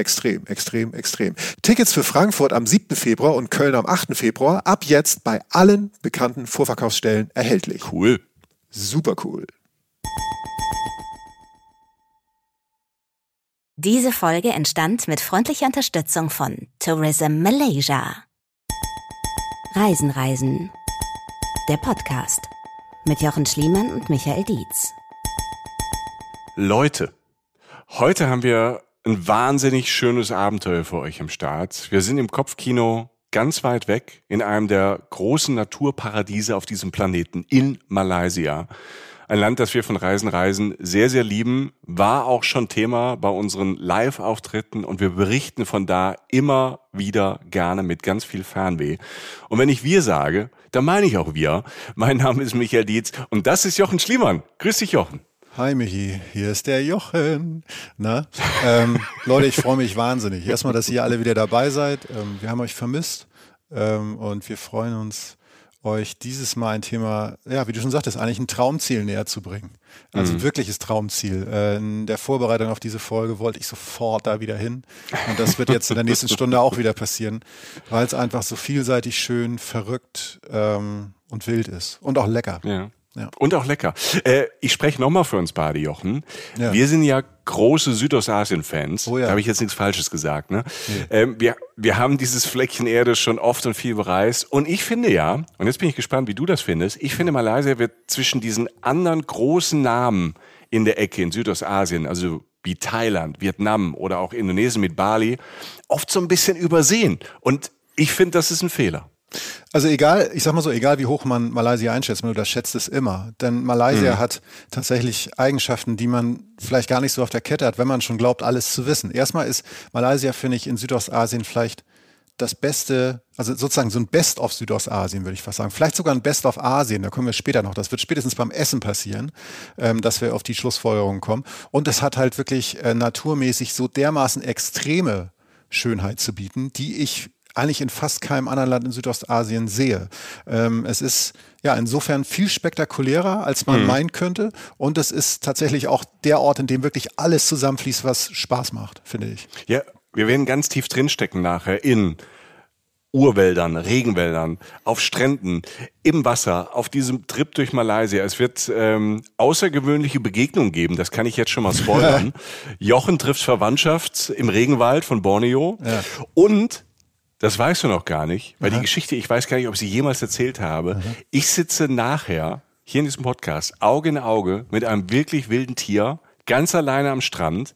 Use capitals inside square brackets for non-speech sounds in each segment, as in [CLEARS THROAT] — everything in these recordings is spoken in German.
Extrem, extrem, extrem. Tickets für Frankfurt am 7. Februar und Köln am 8. Februar ab jetzt bei allen bekannten Vorverkaufsstellen erhältlich. Cool. Super cool. Diese Folge entstand mit freundlicher Unterstützung von Tourism Malaysia. Reisen, Reisen. Der Podcast mit Jochen Schliemann und Michael Dietz. Leute, heute haben wir ein wahnsinnig schönes Abenteuer für euch am Start. Wir sind im Kopfkino ganz weit weg in einem der großen Naturparadiese auf diesem Planeten in Malaysia. Ein Land, das wir von Reisen Reisen sehr, sehr lieben, war auch schon Thema bei unseren Live-Auftritten und wir berichten von da immer wieder gerne mit ganz viel Fernweh. Und wenn ich wir sage, dann meine ich auch wir. Mein Name ist Michael Dietz und das ist Jochen Schliemann. Grüß dich, Jochen. Hi Michi, hier ist der Jochen. Na, ähm, Leute, ich freue mich wahnsinnig. Erstmal, dass ihr alle wieder dabei seid. Ähm, wir haben euch vermisst ähm, und wir freuen uns, euch dieses Mal ein Thema, ja, wie du schon sagtest, eigentlich ein Traumziel näher zu bringen. Also mhm. wirkliches Traumziel. Äh, in der Vorbereitung auf diese Folge wollte ich sofort da wieder hin. Und das wird jetzt in der nächsten Stunde auch wieder passieren, weil es einfach so vielseitig schön, verrückt ähm, und wild ist. Und auch lecker. Ja. Ja. Und auch lecker. Äh, ich spreche nochmal für uns beide, Jochen. Ja. Wir sind ja große Südostasien-Fans. Oh ja. Da habe ich jetzt nichts Falsches gesagt. Ne? Nee. Ähm, wir, wir haben dieses Fleckchen Erde schon oft und viel bereist. Und ich finde ja, und jetzt bin ich gespannt, wie du das findest, ich finde, Malaysia wird zwischen diesen anderen großen Namen in der Ecke in Südostasien, also wie Thailand, Vietnam oder auch Indonesien mit Bali, oft so ein bisschen übersehen. Und ich finde, das ist ein Fehler. Also egal, ich sag mal so, egal wie hoch man Malaysia einschätzt, man unterschätzt es immer. Denn Malaysia mhm. hat tatsächlich Eigenschaften, die man vielleicht gar nicht so auf der Kette hat, wenn man schon glaubt, alles zu wissen. Erstmal ist Malaysia, finde ich, in Südostasien vielleicht das Beste, also sozusagen so ein Best of Südostasien, würde ich fast sagen. Vielleicht sogar ein Best of Asien, da kommen wir später noch. Das wird spätestens beim Essen passieren, ähm, dass wir auf die Schlussfolgerung kommen. Und es hat halt wirklich äh, naturmäßig so dermaßen extreme Schönheit zu bieten, die ich eigentlich in fast keinem anderen Land in Südostasien sehe. Ähm, es ist ja insofern viel spektakulärer, als man mhm. meinen könnte. Und es ist tatsächlich auch der Ort, in dem wirklich alles zusammenfließt, was Spaß macht, finde ich. Ja, wir werden ganz tief drinstecken nachher in Urwäldern, Regenwäldern, auf Stränden, im Wasser, auf diesem Trip durch Malaysia. Es wird ähm, außergewöhnliche Begegnungen geben, das kann ich jetzt schon mal [LAUGHS] spoilern. Jochen trifft Verwandtschaft im Regenwald von Borneo ja. und das weißt du noch gar nicht, weil Aha. die Geschichte, ich weiß gar nicht, ob ich sie jemals erzählt habe. Aha. Ich sitze nachher hier in diesem Podcast Auge in Auge mit einem wirklich wilden Tier, ganz alleine am Strand.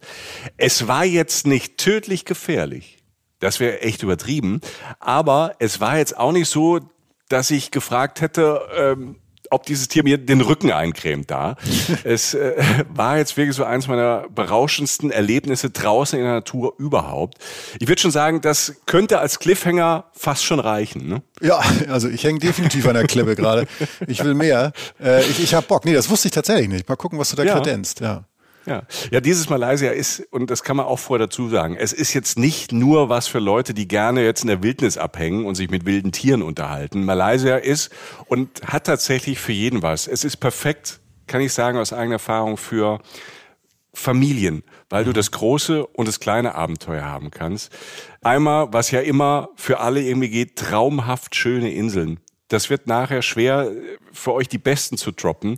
Es war jetzt nicht tödlich gefährlich. Das wäre echt übertrieben. Aber es war jetzt auch nicht so, dass ich gefragt hätte, ähm, ob dieses Tier mir den Rücken eincremt da. [LAUGHS] es äh, war jetzt wirklich so eins meiner berauschendsten Erlebnisse draußen in der Natur überhaupt. Ich würde schon sagen, das könnte als Cliffhanger fast schon reichen. Ne? Ja, also ich hänge definitiv an der Klippe gerade. Ich will mehr. Äh, ich ich habe Bock. Nee, das wusste ich tatsächlich nicht. Mal gucken, was du da ja. kredenzt. Ja. Ja. ja, dieses Malaysia ist, und das kann man auch vorher dazu sagen, es ist jetzt nicht nur was für Leute, die gerne jetzt in der Wildnis abhängen und sich mit wilden Tieren unterhalten. Malaysia ist und hat tatsächlich für jeden was. Es ist perfekt, kann ich sagen aus eigener Erfahrung, für Familien, weil du das große und das kleine Abenteuer haben kannst. Einmal, was ja immer für alle irgendwie geht, traumhaft schöne Inseln Das wird nachher schwer für euch die Besten zu droppen.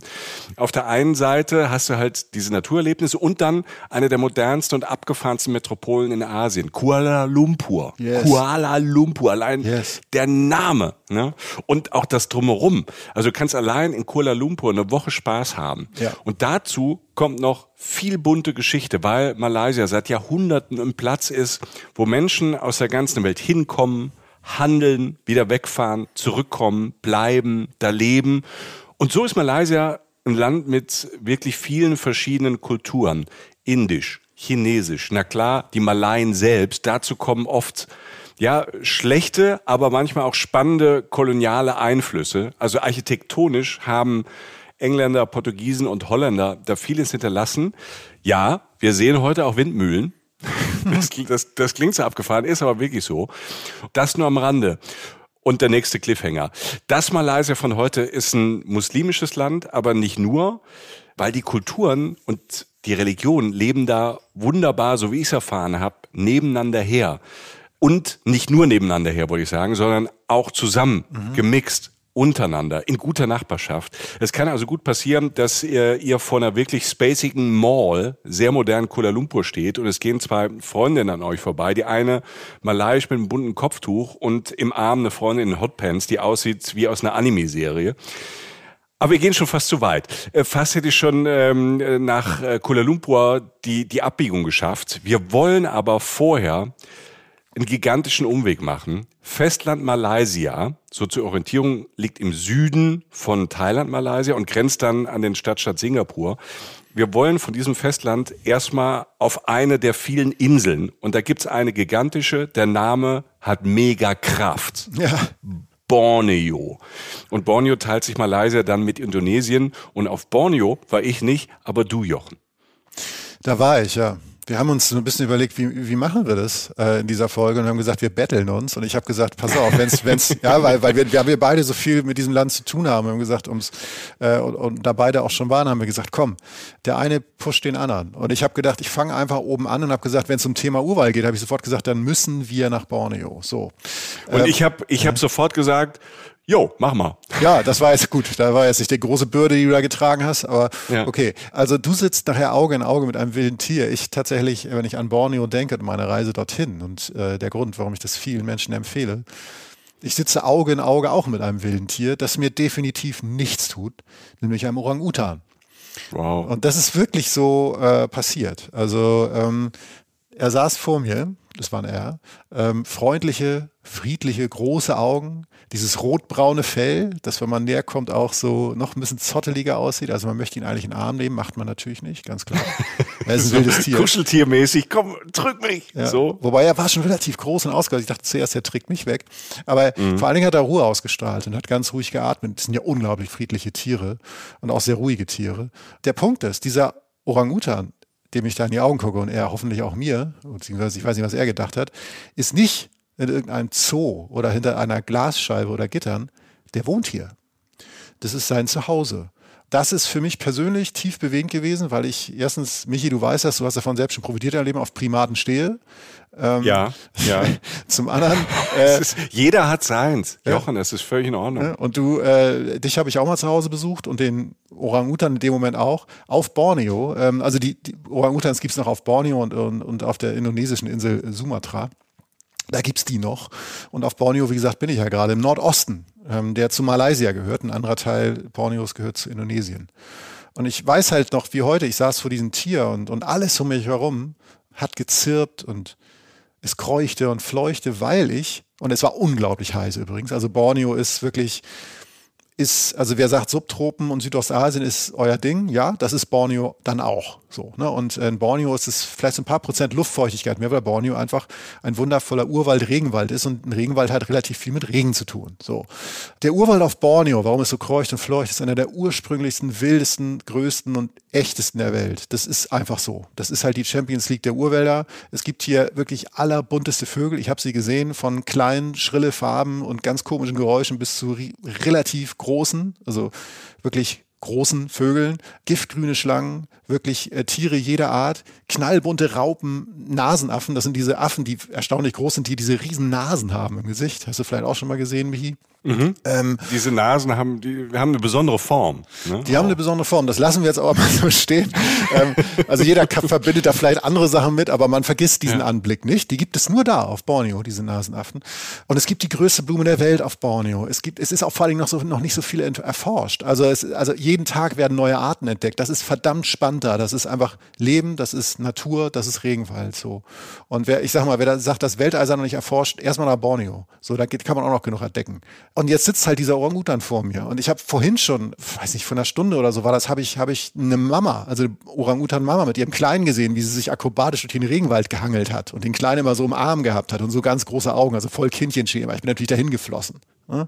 Auf der einen Seite hast du halt diese Naturerlebnisse und dann eine der modernsten und abgefahrensten Metropolen in Asien, Kuala Lumpur. Yes. Kuala Lumpur, allein yes. der Name ne? und auch das Drumherum. Also du kannst allein in Kuala Lumpur eine Woche Spaß haben. Ja. Und dazu kommt noch viel bunte Geschichte, weil Malaysia seit Jahrhunderten ein Platz ist, wo Menschen aus der ganzen Welt hinkommen, handeln, wieder wegfahren, zurückkommen, bleiben, da leben. Und so ist Malaysia ein Land mit wirklich vielen verschiedenen Kulturen. Indisch, Chinesisch, na klar, die Malaien selbst. Dazu kommen oft ja, schlechte, aber manchmal auch spannende koloniale Einflüsse. Also architektonisch haben Engländer, Portugiesen und Holländer da vieles hinterlassen. Ja, wir sehen heute auch Windmühlen. Das, das, das klingt so abgefahren, ist aber wirklich so. Das nur am Rande. Und der nächste Cliffhanger. Das Malaysia von heute ist ein muslimisches Land, aber nicht nur, weil die Kulturen und die Religionen leben da wunderbar, so wie ich es erfahren habe, nebeneinander her. Und nicht nur nebeneinander her, wollte ich sagen, sondern auch zusammen, mhm. gemixt untereinander, in guter Nachbarschaft. Es kann also gut passieren, dass ihr, ihr vor einer wirklich spacigen Mall, sehr modernen Kuala Lumpur steht und es gehen zwei Freundinnen an euch vorbei. Die eine malaiisch mit einem bunten Kopftuch und im Arm eine Freundin in Hotpants, die aussieht wie aus einer Anime-Serie. Aber wir gehen schon fast zu weit. Äh, fast hätte ich schon ähm, nach äh, Kuala Lumpur die, die Abbiegung geschafft. Wir wollen aber vorher einen gigantischen Umweg machen. Festland Malaysia, so zur Orientierung, liegt im Süden von Thailand, Malaysia und grenzt dann an den Stadtstaat Singapur. Wir wollen von diesem Festland erstmal auf eine der vielen Inseln. Und da gibt's eine gigantische, der Name hat mega Kraft. Ja. Borneo. Und Borneo teilt sich Malaysia dann mit Indonesien. Und auf Borneo war ich nicht, aber du, Jochen. Da war ich, ja wir haben uns so ein bisschen überlegt, wie, wie machen wir das äh, in dieser Folge und haben gesagt, wir betteln uns. Und ich habe gesagt, pass auf, wenn's, [LAUGHS] wenn's, ja, weil, weil wir, wir beide so viel mit diesem Land zu tun haben. Wir haben gesagt, ums äh, und, und da beide auch schon waren, haben wir gesagt, komm, der eine pusht den anderen. Und ich habe gedacht, ich fange einfach oben an und habe gesagt, wenn es um Thema Urwahl geht, habe ich sofort gesagt, dann müssen wir nach Borneo. So. Und ähm, ich habe ich hab sofort gesagt, Jo, mach mal. Ja, das war jetzt gut. Da war jetzt nicht die große Bürde, die du da getragen hast, aber ja. okay. Also du sitzt nachher Auge in Auge mit einem wilden Tier. Ich tatsächlich, wenn ich an Borneo denke, meine Reise dorthin und äh, der Grund, warum ich das vielen Menschen empfehle, ich sitze Auge in Auge auch mit einem wilden Tier, das mir definitiv nichts tut, nämlich einem Orang-Utan. Wow. Und das ist wirklich so äh, passiert. Also ähm, er saß vor mir, das war ein Er, ähm, freundliche, friedliche, große Augen, dieses rotbraune Fell, das, wenn man näher kommt, auch so noch ein bisschen zotteliger aussieht. Also man möchte ihn eigentlich in den Arm nehmen, macht man natürlich nicht, ganz klar. Er ist ein [LAUGHS] wildes Tier. Kuscheltiermäßig, komm, drück mich. Ja. So. Wobei er war schon relativ groß und ausgegangen. Ich dachte zuerst, er trägt mich weg. Aber mhm. vor allen Dingen hat er Ruhe ausgestrahlt und hat ganz ruhig geatmet. Das sind ja unglaublich friedliche Tiere und auch sehr ruhige Tiere. Der Punkt ist, dieser Orang-Utan, dem ich da in die Augen gucke und er hoffentlich auch mir, beziehungsweise ich weiß nicht, was er gedacht hat, ist nicht in irgendeinem Zoo oder hinter einer Glasscheibe oder Gittern, der wohnt hier. Das ist sein Zuhause. Das ist für mich persönlich tief bewegend gewesen, weil ich erstens, Michi, du weißt das, du hast davon selbst schon profitiert, dein Leben auf Primaten stehe. Ähm, ja, ja. [LAUGHS] Zum anderen. [LAUGHS] Äh, ist, jeder hat seins. Jochen, das ist völlig in Ordnung. Und du, äh, dich habe ich auch mal zu Hause besucht und den Orang-Utan in dem Moment auch auf Borneo. Ähm, also die, die Orang-Utans gibt es noch auf Borneo und, und, und auf der indonesischen Insel Sumatra. Da gibt's die noch. Und auf Borneo, wie gesagt, bin ich ja gerade im Nordosten, ähm, der zu Malaysia gehört. Ein anderer Teil Borneos gehört zu Indonesien. Und ich weiß halt noch, wie heute, ich saß vor diesem Tier und, und alles um mich herum hat gezirpt und es kreuchte und fleuchte, weil ich, und es war unglaublich heiß übrigens, also Borneo ist wirklich ist, also wer sagt Subtropen und Südostasien ist euer Ding, ja, das ist Borneo dann auch so. Ne? Und in Borneo ist es vielleicht ein paar Prozent Luftfeuchtigkeit mehr, weil Borneo einfach ein wundervoller Urwald, Regenwald ist und ein Regenwald hat relativ viel mit Regen zu tun. So. Der Urwald auf Borneo, warum es so kreucht und fleucht, ist einer der ursprünglichsten, wildesten, größten und echtesten der Welt. Das ist einfach so. Das ist halt die Champions League der Urwälder. Es gibt hier wirklich allerbunteste Vögel. Ich habe sie gesehen, von kleinen, schrille Farben und ganz komischen Geräuschen bis zu relativ also wirklich großen Vögeln, giftgrüne Schlangen, wirklich äh, Tiere jeder Art, knallbunte Raupen, Nasenaffen. Das sind diese Affen, die erstaunlich groß sind, die diese riesen Nasen haben im Gesicht. Hast du vielleicht auch schon mal gesehen, Michi? Mhm. Ähm, Diese Nasen haben, die haben eine besondere Form. Ne? Die haben eine besondere Form. Das lassen wir jetzt aber [LAUGHS] mal so stehen. ähm, also jeder verbindet da vielleicht andere Sachen mit, aber man vergisst diesen ja. Anblick nicht. Die gibt es nur da auf Borneo, diese Nasenaffen. Und es gibt die größte Blume der Welt auf Borneo. Es gibt, es ist auch vor allem noch so, noch nicht so viel erforscht. Also es, also jeden Tag werden neue Arten entdeckt. Das ist verdammt spannend da. Das ist einfach Leben, das ist Natur, das ist Regenwald, so. Und wer, ich sag mal, wer da sagt, das Weltall sei noch nicht erforscht, erstmal nach Borneo. So, da geht, kann man auch noch genug entdecken. Und jetzt sitzt halt dieser Orangutan vor mir. Und ich habe vorhin schon, weiß nicht, vor einer Stunde oder so war das, habe ich, hab ich eine Mama, also Orangutan-Mama mit ihrem Kleinen gesehen, wie sie sich akrobatisch durch den Regenwald gehangelt hat und den Kleinen immer so im Arm gehabt hat und so ganz große Augen, also voll Kindchenschema. Ich bin natürlich dahin geflossen. Ne?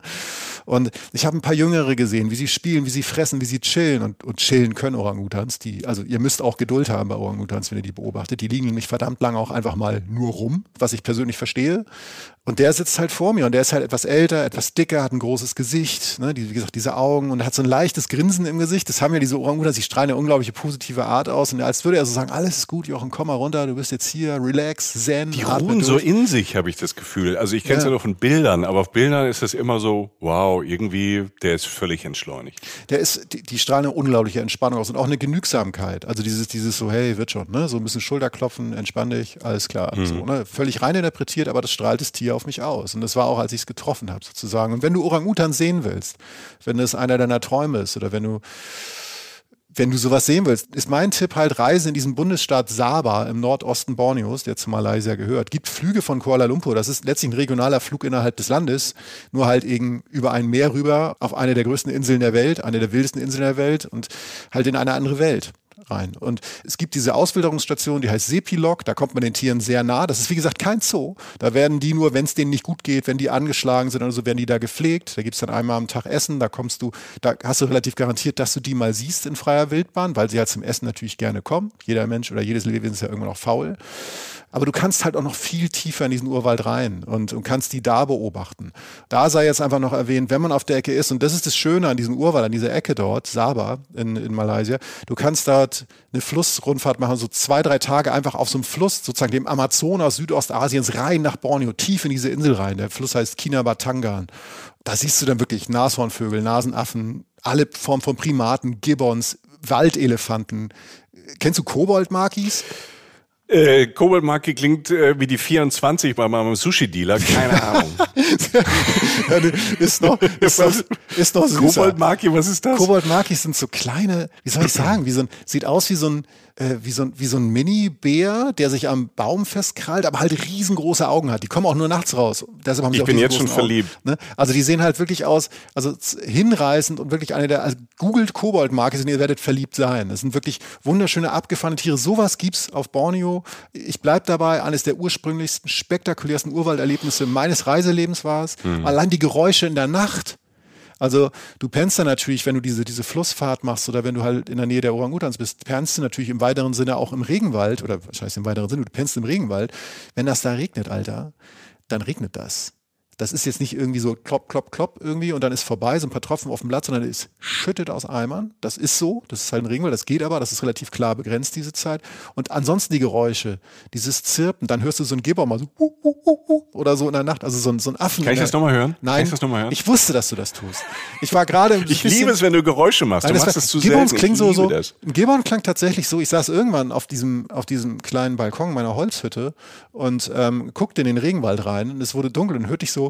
Und ich habe ein paar Jüngere gesehen, wie sie spielen, wie sie fressen, wie sie chillen und, und chillen können Orangutans. Die, also ihr müsst auch Geduld haben bei Orangutans, wenn ihr die beobachtet. Die liegen nämlich verdammt lange auch einfach mal nur rum, was ich persönlich verstehe. Und der sitzt halt vor mir und der ist halt etwas älter, etwas dicker, hat ein großes Gesicht, ne, die, wie gesagt, diese Augen und hat so ein leichtes Grinsen im Gesicht. Das haben ja diese Orangutans, die strahlen eine unglaubliche positive Art aus. Und als würde er so sagen, alles ist gut, Jochen, komm mal runter, du bist jetzt hier, relax, zen. Die ruhen so in sich, habe ich das Gefühl. Also ich kenne es ja. ja nur von Bildern, aber auf Bildern ist das immer so, wow, irgendwie, der ist völlig entschleunigt. Der ist, die, die strahlen eine unglaubliche Entspannung aus und auch eine Genügsamkeit. Also dieses, dieses so, hey, wird schon, ne? So ein bisschen Schulterklopfen, entspann dich, alles klar. Mhm. So, ne? Völlig rein interpretiert, aber das strahlt das Tier auf mich aus. Und das war auch, als ich es getroffen habe, sozusagen. Und wenn du Orang-Utan sehen willst, wenn das einer deiner Träume ist oder wenn du wenn du sowas sehen willst, ist mein Tipp halt Reise in diesen Bundesstaat Sabah im Nordosten Borneos, der zu Malaysia gehört. Gibt Flüge von Kuala Lumpur, das ist letztlich ein regionaler Flug innerhalb des Landes, nur halt eben über ein Meer rüber auf eine der größten Inseln der Welt, eine der wildesten Inseln der Welt und halt in eine andere Welt rein. Und es gibt diese Auswilderungsstation, die heißt Sepilog, da kommt man den Tieren sehr nah. Das ist wie gesagt kein Zoo. Da werden die nur, wenn es denen nicht gut geht, wenn die angeschlagen sind oder so, werden die da gepflegt. Da gibt es dann einmal am Tag Essen, da kommst du, da hast du relativ garantiert, dass du die mal siehst in freier Wildbahn, weil sie halt zum Essen natürlich gerne kommen. Jeder Mensch oder jedes Lebewesen ist ja irgendwann auch faul. Aber du kannst halt auch noch viel tiefer in diesen Urwald rein und, und kannst die da beobachten. Da sei jetzt einfach noch erwähnt, wenn man auf der Ecke ist, und das ist das Schöne an diesem Urwald, an dieser Ecke dort, Sabah in, in Malaysia, du kannst dort eine Flussrundfahrt machen, so zwei, drei Tage einfach auf so einem Fluss, sozusagen dem Amazonas Südostasiens rein nach Borneo, tief in diese Insel rein. Der Fluss heißt Kinabatangan. Da siehst du dann wirklich Nashornvögel, Nasenaffen, alle Formen von Primaten, Gibbons, Waldelefanten. Kennst du Koboldmakis? Äh, Koboldmarke klingt äh, wie die 24 bei meinem Sushi-Dealer, keine [LAUGHS] Ahnung. ist noch, ist noch, ist noch süßer. Koboldmarke, was ist das? Koboldmarkis sind so kleine, wie soll ich [CLEARS THROAT] sagen, wie so ein, sieht aus wie so ein, äh, wie so ein, wie so ein Mini-Bär, der sich am Baum festkrallt, aber halt riesengroße Augen hat. Die kommen auch nur nachts raus. Deshalb haben sie ich bin jetzt schon Augen, verliebt. Ne? Also die sehen halt wirklich aus, also hinreißend und wirklich eine der, also googelt Koboldmarkis und ihr werdet verliebt sein. Das sind wirklich wunderschöne, abgefahrene Tiere. Sowas gibt's auf Borneo. Ich bleib dabei, eines der ursprünglichsten, spektakulärsten Urwalderlebnisse meines Reiselebens war es. Mhm. Allein die Geräusche in der Nacht also du pennst dann natürlich, wenn du diese, diese Flussfahrt machst oder wenn du halt in der Nähe der Orangutans bist, pennst du natürlich im weiteren Sinne auch im Regenwald oder was heißt im weiteren Sinne, du pennst im Regenwald. Wenn das da regnet, Alter, dann regnet das. Das ist jetzt nicht irgendwie so klopp, klopp, klopp irgendwie und dann ist vorbei, so ein paar Tropfen auf dem Blatt, sondern es schüttet aus Eimern. Das ist so, das ist halt ein Regenwald, das geht aber, das ist relativ klar begrenzt, diese Zeit. Und ansonsten die Geräusche, dieses Zirpen, dann hörst du so ein Geber mal so hu, hu, hu, oder so in der Nacht, also so ein, so ein Affen. Kann ich das nochmal hören? Nein, Kann ich das nochmal hören? Ich wusste, dass du das tust. Ich war gerade. [LAUGHS] ich liebe es, wenn du Geräusche machst. Nein, du machst es zu Gibbons klingt so, so. Das. Gibbon klang tatsächlich so. Ich saß irgendwann auf diesem, auf diesem kleinen Balkon meiner Holzhütte und ähm, guckte in den Regenwald rein und es wurde dunkel und hörte ich so.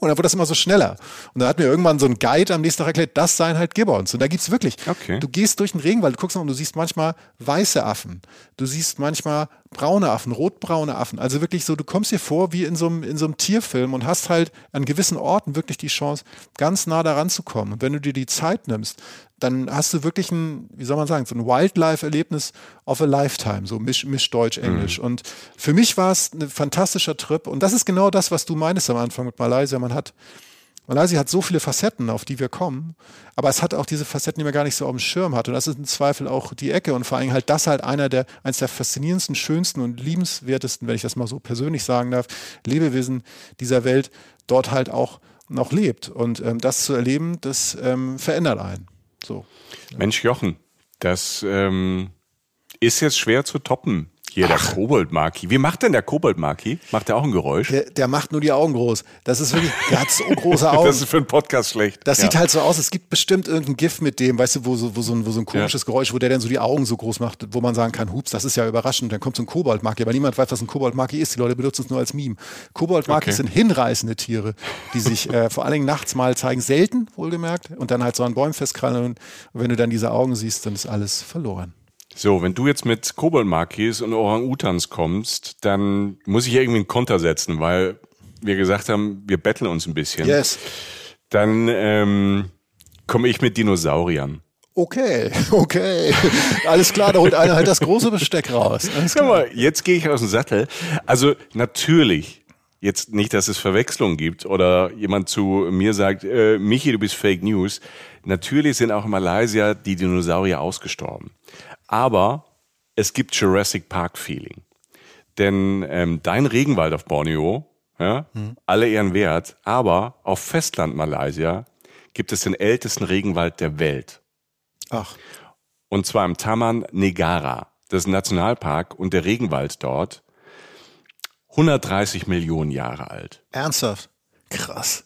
Und dann wird das immer so schneller. Und dann hat mir irgendwann so ein Guide am nächsten Tag erklärt, das seien halt Gibbons. Und da gibt es wirklich, okay. du gehst durch den Regenwald, du guckst mal und du siehst manchmal weiße Affen. Du siehst manchmal braune Affen, rotbraune Affen. Also wirklich so, du kommst dir vor wie in so einem, in so einem Tierfilm und hast halt an gewissen Orten wirklich die Chance, ganz nah daran zu kommen. Und wenn du dir die Zeit nimmst, dann hast du wirklich ein, wie soll man sagen, so ein Wildlife-Erlebnis of a Lifetime, so misch, misch Deutsch, Englisch. Mhm. Und für mich war es ein fantastischer Trip. Und das ist genau das, was du meinst am Anfang mit Malaysia. Man hat, Malaysia hat so viele Facetten, auf die wir kommen, aber es hat auch diese Facetten, die man gar nicht so auf dem Schirm hat. Und das ist im Zweifel auch die Ecke und vor allem halt das halt einer der, eines der faszinierendsten, schönsten und liebenswertesten, wenn ich das mal so persönlich sagen darf, Lebewesen dieser Welt dort halt auch noch lebt. Und ähm, das zu erleben, das ähm, verändert einen. So. Mensch, Jochen, das ähm, ist jetzt schwer zu toppen. Hier, der Koboldmaki. Wie macht denn der Koboldmaki? Macht der auch ein Geräusch? Der, der macht nur die Augen groß. Das ist wirklich, der hat so große Augen. [LAUGHS] das ist für einen Podcast schlecht. Das Ja. sieht halt so aus, es gibt bestimmt irgendein GIF mit dem, weißt du, wo so, wo so, ein, wo so ein komisches Geräusch, wo der dann so die Augen so groß macht, wo man sagen kann, hups, das ist ja überraschend. Dann kommt so ein Koboldmaki, aber niemand weiß, was ein Koboldmaki ist. Die Leute benutzen es nur als Meme. Koboldmakis Okay. sind hinreißende Tiere, die sich äh, vor allen Dingen nachts mal zeigen, selten, wohlgemerkt, und dann halt so an Bäumen festkrallen. Und wenn du dann diese Augen siehst, dann ist alles verloren. So, wenn du jetzt mit Koboldmakis und Orang-Utans kommst, dann muss ich irgendwie einen Konter setzen, weil wir gesagt haben, wir betteln uns ein bisschen. Yes. Dann ähm, komme ich mit Dinosauriern. Okay, [LAUGHS] okay. Alles klar, da holt einer halt das große Besteck raus. Alles klar. mal, jetzt gehe ich aus dem Sattel. Also natürlich, jetzt nicht, dass es Verwechslungen gibt oder jemand zu mir sagt, äh, Michi, du bist Fake News. Natürlich sind auch in Malaysia die Dinosaurier ausgestorben. Aber es gibt Jurassic Park Feeling. Denn ähm, dein Regenwald auf Borneo, ja, alle ehren wert, aber auf Festland Malaysia gibt es den ältesten Regenwald der Welt. Ach, Und zwar im Taman Negara. Das ist ein Nationalpark und der Regenwald dort 130 Millionen Jahre alt. ernsthaft? Krass.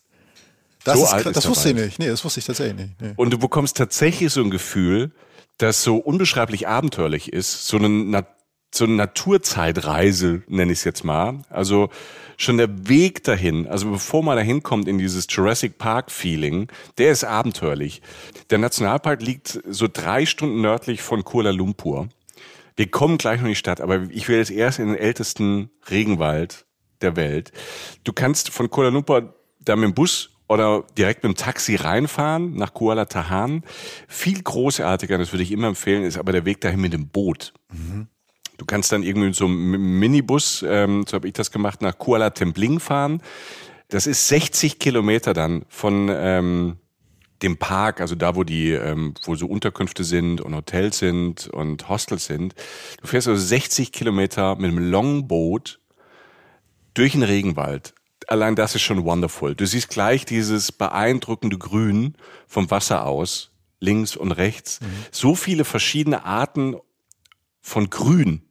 Das, So ist, alt das wusste ich nicht. Nee, das wusste ich tatsächlich nicht. Nee. Und du bekommst tatsächlich so ein Gefühl, das so unbeschreiblich abenteuerlich ist, so eine, Na so eine Naturzeitreise, nenne ich es jetzt mal. Also schon der Weg dahin, also bevor man dahin kommt in dieses Jurassic Park Feeling, der ist abenteuerlich. Der Nationalpark liegt so drei Stunden nördlich von Kuala Lumpur. Wir kommen gleich noch in die Stadt, aber ich will jetzt erst in den ältesten Regenwald der Welt. Du kannst von Kuala Lumpur da mit dem Bus oder direkt mit dem Taxi reinfahren nach Kuala Tahan. Viel großartiger, das würde ich immer empfehlen, ist aber der Weg dahin mit dem Boot. Du kannst dann irgendwie mit so einem Minibus, ähm, so habe ich das gemacht, nach Kuala Templing fahren. Das ist 60 Kilometer dann von ähm, dem Park, also da, wo die, ähm, wo so Unterkünfte sind und Hotels sind und Hostels sind. Du fährst also 60 Kilometer mit einem Longboot durch den Regenwald. Allein das ist schon wonderful. Du siehst gleich dieses beeindruckende Grün vom Wasser aus, links und rechts. So viele verschiedene Arten von Grün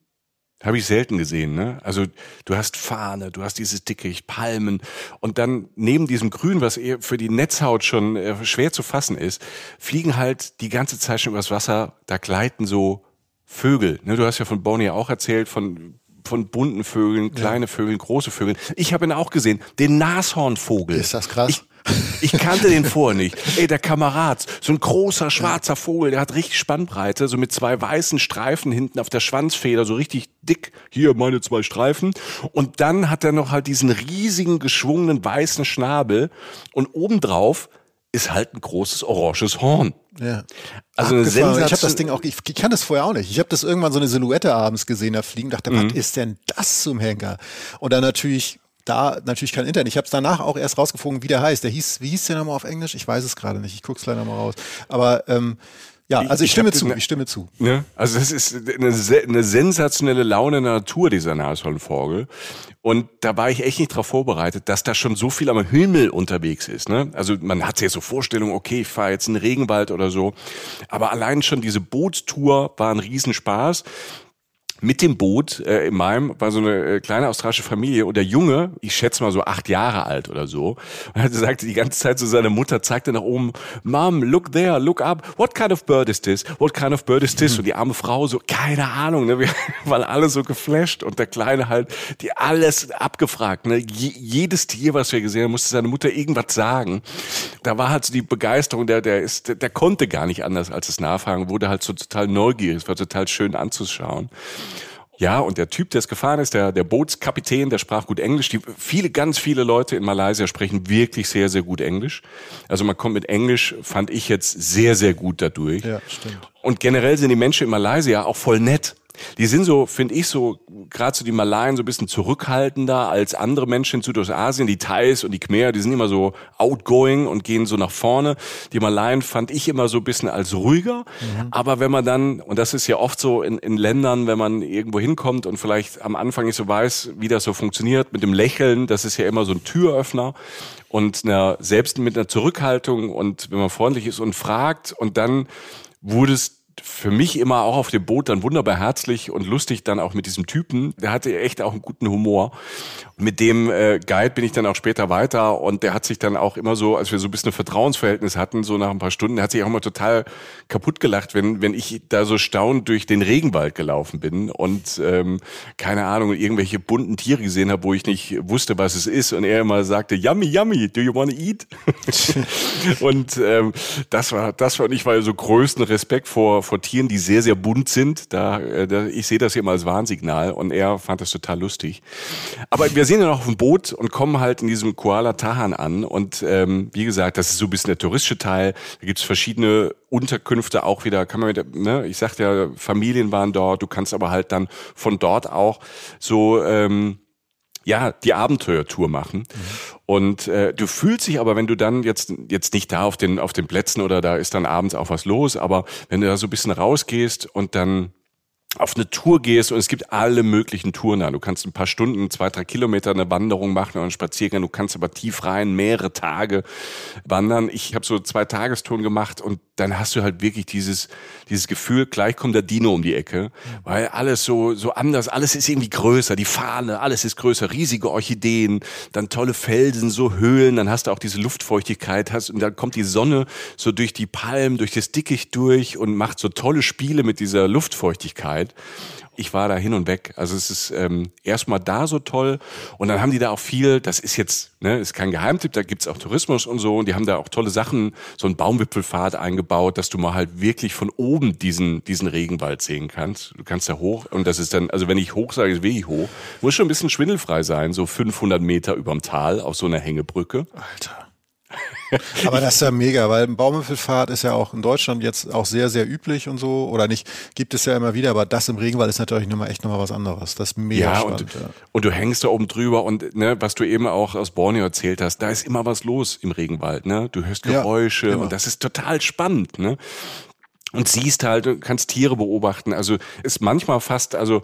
habe ich selten gesehen. Ne? Also du hast Fahne, du hast dieses Dickicht, Palmen und dann neben diesem Grün, was eher für die Netzhaut schon äh, schwer zu fassen ist, fliegen halt die ganze Zeit schon übers Wasser. Da gleiten so Vögel. Ne? Du hast ja von Bonnie auch erzählt von von bunten Vögeln, kleine Vögeln, große Vögeln. Ich habe ihn auch gesehen, den Nashornvogel. Ist das krass? Ich, ich kannte den vorher nicht. Ey, der Kamerad, so ein großer schwarzer Vogel, der hat richtig Spannbreite, so mit zwei weißen Streifen hinten auf der Schwanzfeder, so richtig dick. Hier meine zwei Streifen. Und dann hat er noch halt diesen riesigen, geschwungenen weißen Schnabel. Und obendrauf ist halt ein großes oranges Horn. Ja. Also eine Abgefahren. ich habe Sensation- das Ding auch, ich, ich kann das vorher auch nicht. Ich habe das irgendwann so eine Silhouette abends gesehen, da fliegen, dachte, Mhm. was ist denn das zum Henker? Und dann natürlich, da natürlich kein Internet. Ich habe es danach auch erst rausgefunden, wie der heißt. Der hieß, wie hieß der nochmal auf Englisch? Ich weiß es gerade nicht. Ich guck's leider mal raus. Aber ähm, ja, also ich, Ich stimme zu, ich stimme zu. Ne? Also das ist eine, eine sensationelle Laune in der Natur, dieser Nashornvogel. Und da war ich echt nicht darauf vorbereitet, dass da schon so viel am Himmel unterwegs ist. Ne? Also man hat jetzt so Vorstellungen, okay, ich fahre jetzt in den Regenwald oder so. Aber allein schon diese Bootstour war ein Riesenspaß. Mit dem Boot äh, in meinem war so eine äh, kleine australische Familie und der Junge, ich schätze mal so acht Jahre alt oder so, [LAUGHS] sagte die ganze Zeit zu seiner Mutter, zeigte nach oben, Mom, look there, look up, what kind of bird is this? What kind of bird is this? Und die arme Frau so, keine Ahnung, ne? wir [LAUGHS] waren alle so geflasht und der Kleine halt, die alles abgefragt, ne? Je, jedes Tier, was wir gesehen haben, musste seine Mutter irgendwas sagen. Da war halt so die Begeisterung, der, der ist, der, der konnte gar nicht anders als das Nachfragen, wurde halt so total neugierig, es war total schön anzuschauen. Ja, und der Typ, der es gefahren ist, der, der Bootskapitän, der sprach gut Englisch. Die, viele, ganz viele Leute in Malaysia sprechen wirklich sehr, sehr gut Englisch. Also man kommt mit Englisch, fand ich jetzt sehr, sehr gut dadurch. Ja, stimmt. Und generell sind die Menschen in Malaysia auch voll nett. Die sind so, finde ich, so, gerade so die Malayen so ein bisschen zurückhaltender als andere Menschen in Südostasien. Die Thais und die Khmer, die sind immer so outgoing und gehen so nach vorne. Die Malayen fand ich immer so ein bisschen als ruhiger. Aber wenn man dann, und das ist ja oft so in, in Ländern, wenn man irgendwo hinkommt und vielleicht am Anfang nicht so weiß, wie das so funktioniert, mit dem Lächeln, das ist ja immer so ein Türöffner und einer, selbst mit einer Zurückhaltung und wenn man freundlich ist und fragt und dann wurde es für mich immer auch auf dem Boot dann wunderbar herzlich und lustig dann auch mit diesem Typen. Der hatte echt auch einen guten Humor. Mit dem äh, Guide bin ich dann auch später weiter und der hat sich dann auch immer so, als wir so ein bisschen ein Vertrauensverhältnis hatten, so nach ein paar Stunden, der hat sich auch immer total kaputt gelacht, wenn, wenn ich da so staunend durch den Regenwald gelaufen bin und ähm, keine Ahnung, irgendwelche bunten Tiere gesehen habe, wo ich nicht wusste, was es ist. Und er immer sagte, yummy, yummy, do you wanna eat? [LAUGHS] und ähm, das war, das fand ich war so größten Respekt vor, vor Tieren, die sehr, sehr bunt sind. Da, äh, da ich sehe das hier immer als Warnsignal und er fand das total lustig. Aber wir sind ja noch auf dem Boot und kommen halt in diesem Koala Tahan an. Und ähm, wie gesagt, das ist so ein bisschen der touristische Teil. Da gibt es verschiedene Unterkünfte auch wieder, kann man mit, ne, ich sagte ja, Familien waren dort, du kannst aber halt dann von dort auch so ähm, ja, die Abenteuertour machen. Mhm. Und äh, du fühlst dich aber, wenn du dann jetzt jetzt nicht da auf den auf den Plätzen oder da ist dann abends auch was los, aber wenn du da so ein bisschen rausgehst und dann auf eine Tour gehst und es gibt alle möglichen Touren da. Du kannst ein paar Stunden, zwei, drei Kilometer eine Wanderung machen oder einen Spaziergang. Du kannst aber tief rein mehrere Tage wandern. Ich habe so zwei Tagestouren gemacht und dann hast du halt wirklich dieses, dieses Gefühl, gleich kommt der Dino um die Ecke, weil alles so, so anders, alles ist irgendwie größer, die Fahne, alles ist größer, riesige Orchideen, dann tolle Felsen, so Höhlen, dann hast du auch diese Luftfeuchtigkeit, hast, und dann kommt die Sonne so durch die Palmen, durch das Dickicht durch und macht so tolle Spiele mit dieser Luftfeuchtigkeit ich war da hin und weg. Also es ist ähm, erstmal da so toll und dann haben die da auch viel, das ist jetzt, ne, ist kein Geheimtipp, da gibt's auch Tourismus und so und die haben da auch tolle Sachen, so ein Baumwipfelpfad eingebaut, dass du mal halt wirklich von oben diesen, diesen Regenwald sehen kannst. Du kannst da hoch und das ist dann, also wenn ich hoch sage, ist wirklich hoch. Muss schon ein bisschen schwindelfrei sein, so 500 Meter überm Tal auf so einer Hängebrücke. Alter. [LAUGHS] Aber das ist ja mega, weil Baumwipfelfahrt ist ja auch in Deutschland jetzt auch sehr, sehr üblich und so. Oder nicht, gibt es ja immer wieder, aber das im Regenwald ist natürlich nochmal echt nochmal was anderes. Das ist mega ja, spannend. Und, ja. und du hängst da oben drüber und ne, was du eben auch aus Borneo erzählt hast, da ist immer was los im Regenwald. Ne? Du hörst Geräusche ja, und das ist total spannend. Ne? Und siehst halt, du kannst Tiere beobachten. Also ist manchmal fast, also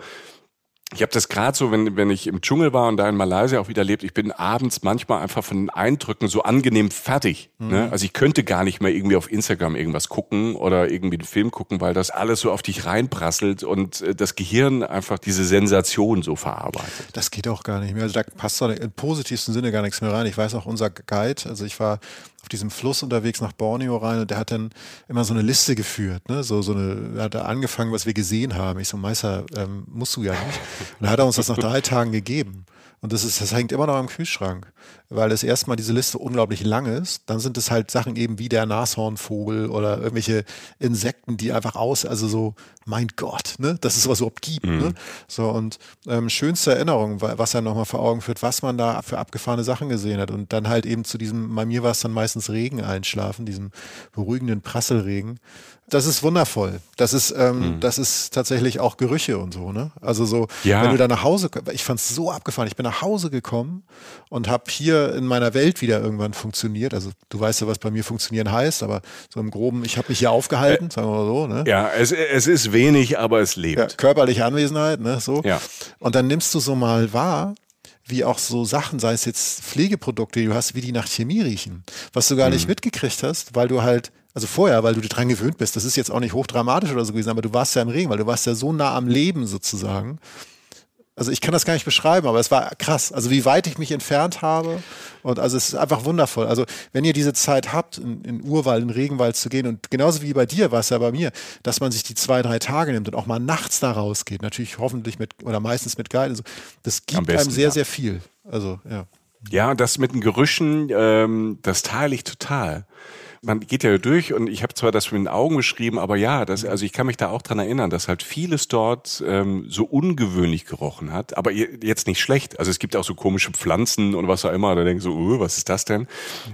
ich habe das gerade so, wenn, wenn ich im Dschungel war und da in Malaysia auch wieder lebt, ich bin abends manchmal einfach von den Eindrücken so angenehm fertig. Mhm. Ne? Also ich könnte gar nicht mehr irgendwie auf Instagram irgendwas gucken oder irgendwie einen Film gucken, weil das alles so auf dich reinprasselt und äh, das Gehirn einfach diese Sensation so verarbeitet. Das geht auch gar nicht mehr. Also da passt doch im positivsten Sinne gar nichts mehr rein. Ich weiß auch, unser Guide, also ich war auf diesem Fluss unterwegs nach Borneo rein und der hat dann immer so eine Liste geführt, ne? So, so eine, er hat da angefangen, was wir gesehen haben. Ich so, Meister, ähm, musst du ja nicht. Und dann hat er uns das nach drei Tagen gegeben. Und das ist, das hängt immer noch am Kühlschrank, weil es erstmal diese Liste unglaublich lang ist. Dann sind es halt Sachen eben wie der Nashornvogel oder irgendwelche Insekten, die einfach aus, also so, mein Gott, ne, dass es was überhaupt gibt. Ne? Mhm. Ne? So und ähm, schönste Erinnerung, was er nochmal vor Augen führt, was man da für abgefahrene Sachen gesehen hat. Und dann halt eben zu diesem, bei mir war es dann meistens Regen einschlafen, diesem beruhigenden Prasselregen das ist wundervoll. Das ist, ähm, mhm. das ist tatsächlich auch Gerüche und so, ne? Also so, ja. wenn du da nach Hause, ich fand es so abgefahren. Ich bin nach Hause gekommen und habe hier in meiner Welt wieder irgendwann funktioniert. Also du weißt ja, was bei mir funktionieren heißt, aber so im Groben, ich habe mich hier aufgehalten, äh, sagen wir mal so, ne? Ja, es, es ist wenig, aber es lebt. Ja, körperliche Anwesenheit, ne? So. Ja. Und dann nimmst du so mal wahr, wie auch so Sachen, sei es jetzt Pflegeprodukte, die du hast, wie die nach Chemie riechen, was du gar mhm. nicht mitgekriegt hast, weil du halt also vorher, weil du dran gewöhnt bist, das ist jetzt auch nicht hochdramatisch oder so gewesen, aber du warst ja im Regen, weil du warst ja so nah am Leben sozusagen. Also ich kann das gar nicht beschreiben, aber es war krass. Also wie weit ich mich entfernt habe. Und also es ist einfach wundervoll. Also wenn ihr diese Zeit habt, in, in Urwald, in Regenwald zu gehen und genauso wie bei dir war es ja bei mir, dass man sich die zwei, drei Tage nimmt und auch mal nachts da rausgeht, natürlich hoffentlich mit oder meistens mit Guide. Also das gibt besten, einem sehr, ja. sehr viel. Also ja. Ja, das mit den Gerüchen, ähm, das teile ich total man geht ja durch und ich habe zwar das mit den Augen beschrieben, aber ja, das, also ich kann mich da auch dran erinnern, dass halt vieles dort ähm, so ungewöhnlich gerochen hat, aber jetzt nicht schlecht. Also es gibt auch so komische Pflanzen und was auch immer, da denkst du, uh, was ist das denn?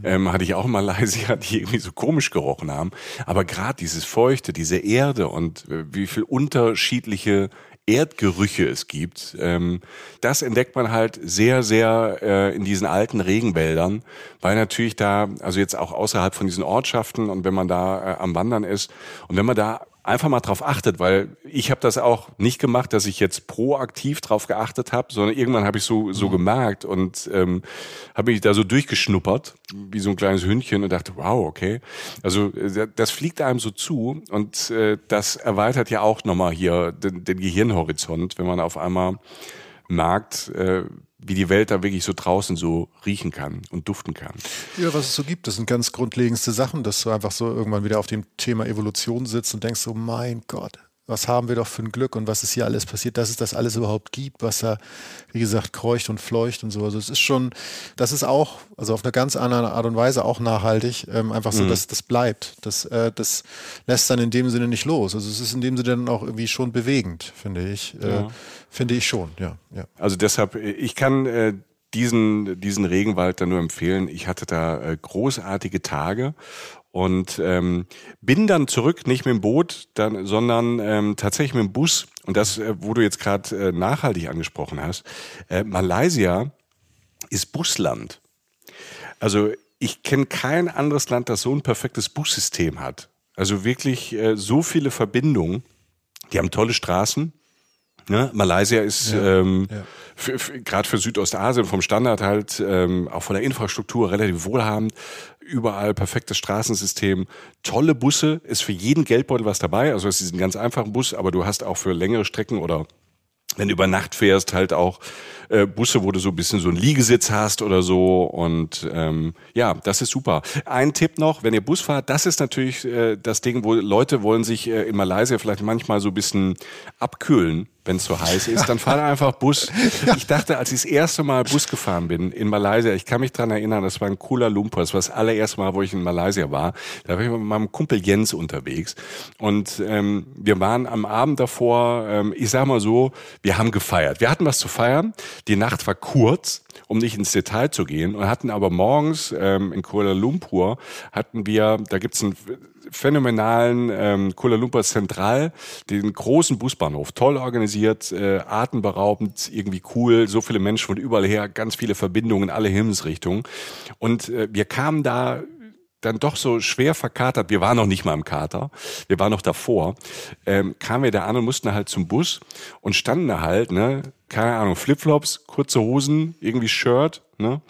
Ähm, hatte ich auch in Malaysia, [LAUGHS] die irgendwie so komisch gerochen haben. Aber gerade dieses Feuchte, diese Erde und äh, wie viel unterschiedliche Erdgerüche es gibt. Ähm, das entdeckt man halt sehr, sehr äh, in diesen alten Regenwäldern, weil natürlich da, also jetzt auch außerhalb von diesen Ortschaften und wenn man da äh, am Wandern ist und wenn man da einfach mal drauf achtet, weil ich habe das auch nicht gemacht, dass ich jetzt proaktiv drauf geachtet habe, sondern irgendwann habe ich so so mhm. gemerkt und ähm, habe mich da so durchgeschnuppert wie so ein kleines Hündchen und dachte, wow, okay. Also äh, das fliegt einem so zu und äh, das erweitert ja auch nochmal hier den, den Gehirnhorizont, wenn man auf einmal merkt, äh, wie die Welt da wirklich so draußen so riechen kann und duften kann. Ja, was es so gibt, das sind ganz grundlegendste Sachen, dass du einfach so irgendwann wieder auf dem Thema Evolution sitzt und denkst so, mein Gott, was haben wir doch für ein Glück und was ist hier alles passiert, dass es das alles überhaupt gibt, was da, wie gesagt, kreucht und fleucht und so. Also es ist schon, das ist auch, also auf eine ganz andere Art und Weise auch nachhaltig, ähm, einfach so, mhm. dass das bleibt. Das, äh, das lässt dann in dem Sinne nicht los. Also es ist in dem Sinne dann auch irgendwie schon bewegend, finde ich. Äh, ja. Finde ich schon, ja, ja. Also deshalb, ich kann äh, diesen, diesen Regenwald da nur empfehlen. Ich hatte da äh, großartige Tage und ähm, bin dann zurück, nicht mit dem Boot, dann, sondern ähm, tatsächlich mit dem Bus. Und das, äh, wo du jetzt gerade äh, nachhaltig angesprochen hast, äh, Malaysia ist Busland. Also ich kenne kein anderes Land, das so ein perfektes Bussystem hat. Also wirklich äh, so viele Verbindungen. Die haben tolle Straßen. Ne? Malaysia ist ja, ähm, ja. gerade für Südostasien vom Standard halt ähm, auch von der Infrastruktur relativ wohlhabend. Überall perfektes Straßensystem, tolle Busse, ist für jeden Geldbeutel was dabei. Also es ist ein ganz einfacher Bus, aber du hast auch für längere Strecken oder wenn du über Nacht fährst, halt auch äh, Busse, wo du so ein bisschen so einen Liegesitz hast oder so. Und ähm, ja, das ist super. Ein Tipp noch, wenn ihr Bus fahrt, das ist natürlich äh, das Ding, wo Leute wollen sich äh, in Malaysia vielleicht manchmal so ein bisschen abkühlen wenn es so heiß ist, dann fahre einfach Bus. Ich dachte, als ich das erste Mal Bus gefahren bin in Malaysia, ich kann mich dran erinnern, das war ein cooler Lumpur, das war das allererste Mal, wo ich in Malaysia war. Da war ich mit meinem Kumpel Jens unterwegs und ähm, wir waren am Abend davor, ähm, ich sag mal so, wir haben gefeiert. Wir hatten was zu feiern. Die Nacht war kurz, um nicht ins Detail zu gehen und hatten aber morgens ähm, in Kuala Lumpur hatten wir, da gibt's ein phänomenalen ähm, Kuala Lumpur Zentral, den großen Busbahnhof, toll organisiert, äh, atemberaubend, irgendwie cool, so viele Menschen von überall her, ganz viele Verbindungen in alle Himmelsrichtungen. Und äh, wir kamen da dann doch so schwer verkatert, wir waren noch nicht mal im Kater, wir waren noch davor, ähm, kamen wir da an und mussten halt zum Bus und standen da halt, ne, keine Ahnung, Flipflops, kurze Hosen, irgendwie Shirt, ne.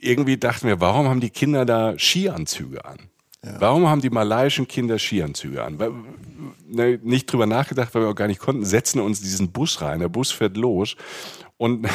Irgendwie dachten wir, warum haben die Kinder da Skianzüge an? Ja. Warum haben die malaiischen Kinder Skianzüge an? Ne, nicht drüber nachgedacht, weil wir auch gar nicht konnten, setzen uns diesen Bus rein. Der Bus fährt los und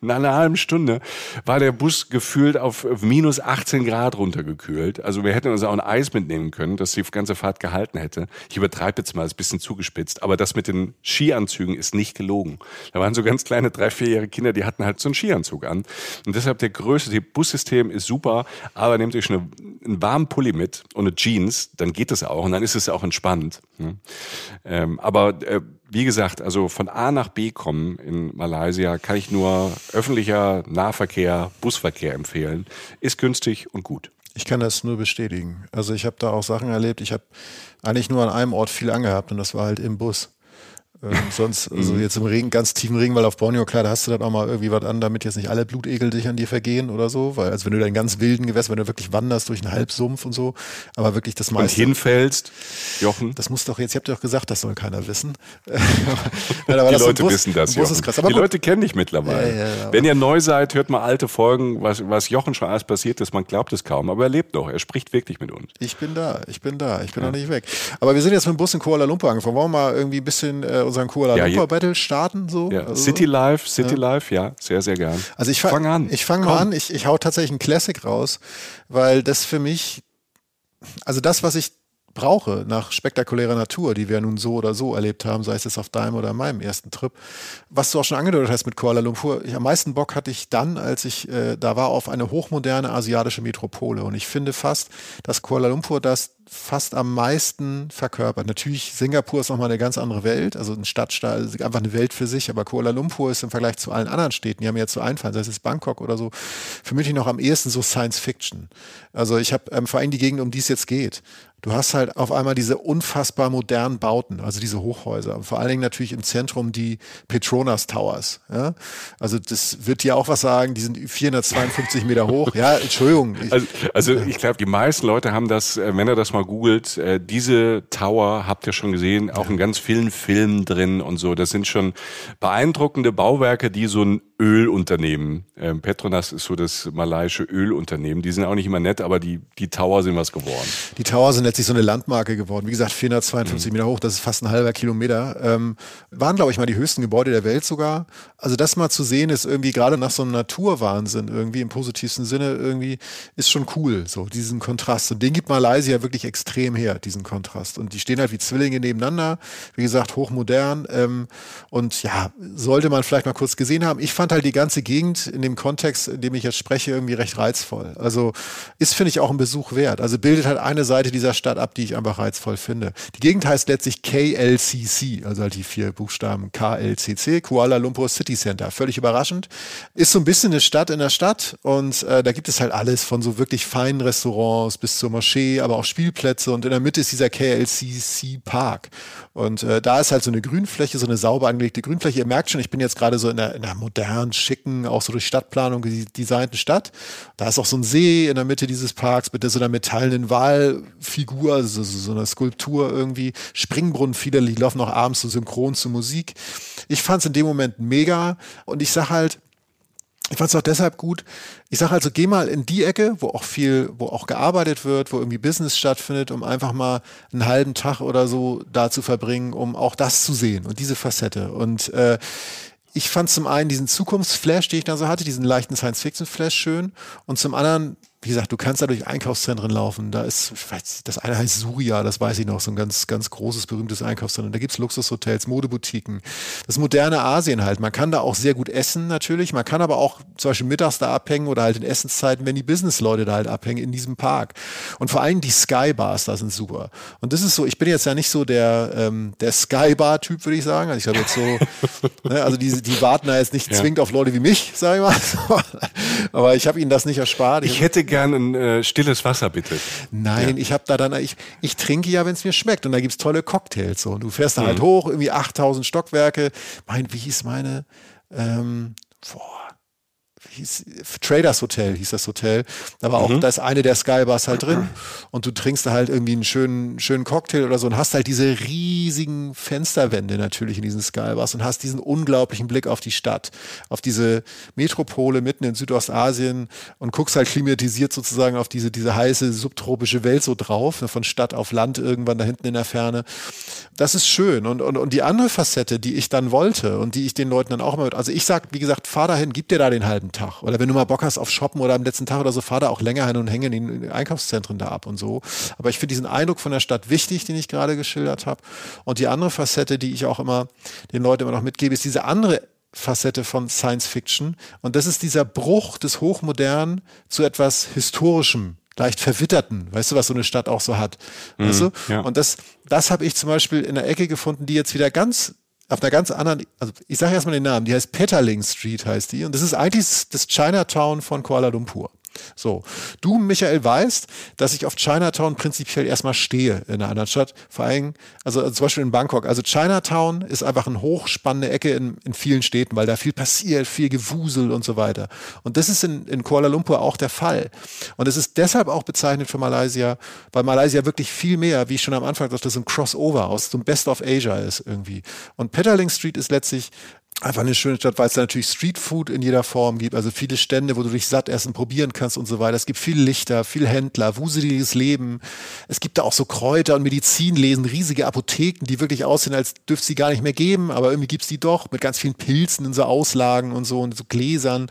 nach einer halben Stunde war der Bus gefühlt auf minus 18 Grad runtergekühlt. Also wir hätten uns auch ein Eis mitnehmen können, das die ganze Fahrt gehalten hätte. Ich übertreibe jetzt mal, ist ein bisschen zugespitzt. Aber das mit den Skianzügen ist nicht gelogen. Da waren so ganz kleine drei, vierjährige Kinder, die hatten halt so einen Skianzug an. Und deshalb der größte, das Bussystem ist super, aber nehmt euch schon einen warmen Pulli mit und eine Jeans, dann geht es auch und dann ist es auch entspannt. Ne? Ähm, aber äh, wie gesagt, also von A nach B kommen in Malaysia kann ich nur öffentlicher Nahverkehr, Busverkehr empfehlen. Ist günstig und gut. Ich kann das nur bestätigen. Also ich habe da auch Sachen erlebt. Ich habe eigentlich nur an einem Ort viel angehabt und das war halt im Bus. Ähm, [LAUGHS] sonst, also mhm. jetzt im Regen, ganz tiefen Regenwald auf Borneo, klar, da hast du dann auch mal irgendwie was an, damit jetzt nicht alle Blutegel dich an dir vergehen oder so, weil, also wenn du da in ganz wilden Gewässern, wenn du wirklich wanderst durch einen Halbsumpf und so, aber wirklich das meiste. Und hinfällst, Jochen. Das muss doch jetzt, ihr habt ja auch gesagt, das soll keiner wissen. [LAUGHS] ja, die Leute Bus, wissen das, Jochen. Krass, die gut. Leute kennen dich mittlerweile. Ja, ja, wenn ihr neu seid, hört mal alte Folgen, was, was Jochen schon alles passiert ist, man glaubt es kaum, aber er lebt noch, er spricht wirklich mit uns. Ich bin da, ich bin da, ich bin noch nicht weg. Aber wir sind jetzt mit dem Bus in Kuala Lumpur angefangen, wollen wir mal irgendwie ein bisschen äh, unseren Kuala Lumpur Battle starten? So? Also, City Life, City ja. Life, ja, sehr, sehr gern. Also ich fange an. Ich fange mal an, ich, ich hau tatsächlich einen Classic raus, weil das für mich, also das, was ich brauche nach spektakulärer Natur, die wir nun so oder so erlebt haben, sei es jetzt auf deinem oder meinem ersten Trip. Was du auch schon angedeutet hast mit Kuala Lumpur, ich, am meisten Bock hatte ich dann, als ich äh, da war, auf eine hochmoderne asiatische Metropole. Und ich finde fast, dass Kuala Lumpur das fast am meisten verkörpert. Natürlich, Singapur ist nochmal eine ganz andere Welt, also ein Stadtstaat, also einfach eine Welt für sich, aber Kuala Lumpur ist im Vergleich zu allen anderen Städten, die haben mir jetzt so einfallen, sei es Bangkok oder so, für mich noch am ehesten so Science Fiction. Also ich habe ähm, vor allem die Gegend, um die es jetzt geht. Du hast halt auf einmal diese unfassbar modernen Bauten, also diese Hochhäuser. Und vor allen Dingen natürlich im Zentrum die Petronas Towers. Ja? Also das wird dir auch was sagen, die sind 452 Meter hoch. Ja, Entschuldigung. Ich, also, also ich glaube, die meisten Leute haben das, äh, wenn er das mal mal googelt, äh, diese Tower habt ihr schon gesehen, auch in ganz vielen Filmen drin und so. Das sind schon beeindruckende Bauwerke, die so ein Ölunternehmen, ähm, Petronas ist so das malaiische Ölunternehmen, die sind auch nicht immer nett, aber die, die Tower sind was geworden. Die Tower sind letztlich so eine Landmarke geworden. Wie gesagt, 452 mhm. Meter hoch, das ist fast ein halber Kilometer. Ähm, waren, glaube ich, mal die höchsten Gebäude der Welt sogar. Also das mal zu sehen ist irgendwie gerade nach so einem Naturwahnsinn irgendwie im positivsten Sinne irgendwie ist schon cool, so diesen Kontrast. Und den gibt Malaysia wirklich extrem her, diesen Kontrast. Und die stehen halt wie Zwillinge nebeneinander, wie gesagt, hochmodern. Ähm, und ja, sollte man vielleicht mal kurz gesehen haben. Ich fand fand halt die ganze Gegend in dem Kontext, in dem ich jetzt spreche, irgendwie recht reizvoll. Also ist, finde ich, auch ein Besuch wert. Also bildet halt eine Seite dieser Stadt ab, die ich einfach reizvoll finde. Die Gegend heißt letztlich KLCC, also halt die vier Buchstaben KLCC, Kuala Lumpur City Center. Völlig überraschend. Ist so ein bisschen eine Stadt in der Stadt und äh, da gibt es halt alles von so wirklich feinen Restaurants bis zur Moschee, aber auch Spielplätze und in der Mitte ist dieser KLCC Park. Und äh, da ist halt so eine Grünfläche, so eine sauber angelegte Grünfläche. Ihr merkt schon, ich bin jetzt gerade so in der, in der modernen modernen, schicken, auch so durch Stadtplanung designten Stadt. Da ist auch so ein See in der Mitte dieses Parks mit so einer metallenen Walfigur, also so, einer Skulptur irgendwie. Springbrunnen, viele, laufen auch abends so synchron zu Musik. Ich fand es in dem Moment mega und ich sag halt, ich fand es auch deshalb gut. Ich sage also, geh mal in die Ecke, wo auch viel, wo auch gearbeitet wird, wo irgendwie Business stattfindet, um einfach mal einen halben Tag oder so da zu verbringen, um auch das zu sehen und diese Facette. Und äh, ich fand zum einen diesen Zukunftsflash, den ich da so hatte, diesen leichten Science-Fiction-Flash schön. Und zum anderen wie gesagt, du kannst da durch Einkaufszentren laufen. Da ist, weiß, das eine heißt Surya, das weiß ich noch, so ein ganz, ganz großes, berühmtes Einkaufszentrum. Da gibt's Luxushotels, Modeboutiquen. Das moderne Asien halt. Man kann da auch sehr gut essen, natürlich. Man kann aber auch zum Beispiel mittags da abhängen oder halt in Essenszeiten, wenn die Businessleute da halt abhängen in diesem Park. Und vor allem die Skybars da sind super. Und das ist so, ich bin jetzt ja nicht so der, ähm, der Skybar-Typ, würde ich sagen. Also ich glaube jetzt so, [LAUGHS] ne, also die, die warten da jetzt nicht ja. zwingend auf Leute wie mich, sag ich mal. [LAUGHS] aber ich habe ihnen das nicht erspart. Ich, ich hätte gern ein äh, stilles Wasser, bitte. Nein, ja. ich habe da dann, ich, ich trinke ja, wenn es mir schmeckt. Und da gibt's tolle Cocktails. So. Und du fährst da halt mhm. halt hoch, irgendwie 8000 Stockwerke. Mein, wie hieß meine? Ähm, boah hieß, Traders Hotel hieß das Hotel. Da war auch, mhm. da ist eine der Skybars halt drin und du trinkst da halt irgendwie einen schönen, schönen Cocktail oder so und hast halt diese riesigen Fensterwände natürlich in diesen Skybars und hast diesen unglaublichen Blick auf die Stadt, auf diese Metropole mitten in Südostasien und guckst halt klimatisiert sozusagen auf diese, diese heiße subtropische Welt so drauf, ne, von Stadt auf Land irgendwann da hinten in der Ferne. Das ist schön und, und, und die andere Facette, die ich dann wollte und die ich den Leuten dann auch immer, also ich sag, wie gesagt, fahr dahin, gib dir da den halben Tag. Tag. Oder wenn du mal Bock hast auf Shoppen oder am letzten Tag oder so, fahr da auch länger hin und hänge in den Einkaufszentren da ab und so. Aber ich finde diesen Eindruck von der Stadt wichtig, den ich gerade geschildert habe. Und die andere Facette, die ich auch immer den Leuten immer noch mitgebe, ist diese andere Facette von Science Fiction. Und das ist dieser Bruch des Hochmodernen zu etwas Historischem, leicht verwitterten, weißt du, was so eine Stadt auch so hat. Weißt mm, du? Ja. Und das, das habe ich zum Beispiel in der Ecke gefunden, die jetzt wieder ganz auf einer ganz anderen, also ich sage erstmal den Namen, die heißt Petterling Street heißt die und das ist eigentlich das Chinatown von Kuala Lumpur. So, du, Michael, weißt, dass ich auf Chinatown prinzipiell erstmal stehe in einer anderen Stadt. Vor allem, also, also zum Beispiel in Bangkok. Also Chinatown ist einfach eine hochspannende Ecke in, in vielen Städten, weil da viel passiert, viel Gewusel und so weiter. Und das ist in, in Kuala Lumpur auch der Fall. Und es ist deshalb auch bezeichnet für Malaysia, weil Malaysia wirklich viel mehr, wie ich schon am Anfang sagte, so ein Crossover aus, so ein Best of Asia ist irgendwie. Und Petaling Street ist letztlich einfach eine schöne Stadt, weil es da natürlich Streetfood in jeder Form gibt, also viele Stände, wo du dich satt essen, probieren kannst und so weiter. Es gibt viel Lichter, viel Händler, wuseliges Leben. Es gibt da auch so Kräuter und Medizinlesen, riesige Apotheken, die wirklich aussehen, als dürfte sie gar nicht mehr geben, aber irgendwie gibt's die doch mit ganz vielen Pilzen in so Auslagen und so und so Gläsern.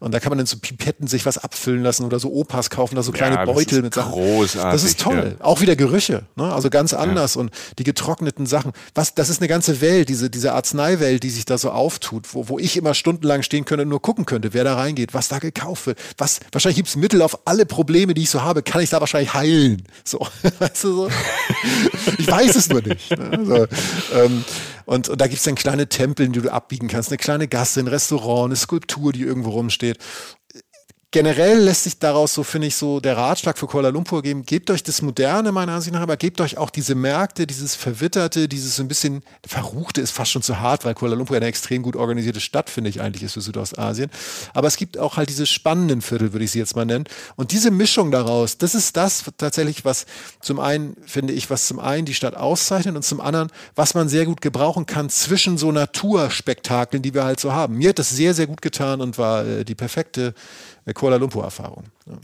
Und da kann man dann so Pipetten sich was abfüllen lassen oder so Opas kaufen, da so kleine ja, Beutel mit Sachen. Großartig, das ist toll. Ja. Auch wieder Gerüche, ne? also ganz anders ja. und die getrockneten Sachen. Was, das ist eine ganze Welt, diese, diese Arzneiwelt, die sich da so auftut, wo, wo ich immer stundenlang stehen könnte und nur gucken könnte, wer da reingeht, was da gekauft wird. Was, wahrscheinlich gibt's Mittel auf alle Probleme, die ich so habe, kann ich da wahrscheinlich heilen. So, [LAUGHS] weißt du so? ich weiß es nur nicht. Ne? So, ähm, und, und da gibt's dann kleine Tempel, die du abbiegen kannst, eine kleine Gasse, ein Restaurant, eine Skulptur, die irgendwo rumsteht generell lässt sich daraus so, finde ich, so der Ratschlag für Kuala Lumpur geben, gebt euch das Moderne meiner Ansicht nach, aber gebt euch auch diese Märkte, dieses Verwitterte, dieses so ein bisschen Verruchte ist fast schon zu hart, weil Kuala Lumpur eine extrem gut organisierte Stadt, finde ich, eigentlich ist für Südostasien. Aber es gibt auch halt diese spannenden Viertel, würde ich sie jetzt mal nennen. Und diese Mischung daraus, das ist das tatsächlich, was zum einen, finde ich, was zum einen die Stadt auszeichnet und zum anderen, was man sehr gut gebrauchen kann zwischen so Naturspektakeln, die wir halt so haben. Mir hat das sehr, sehr gut getan und war äh, die perfekte Kuala Lumpur-Erfahrung. Ja.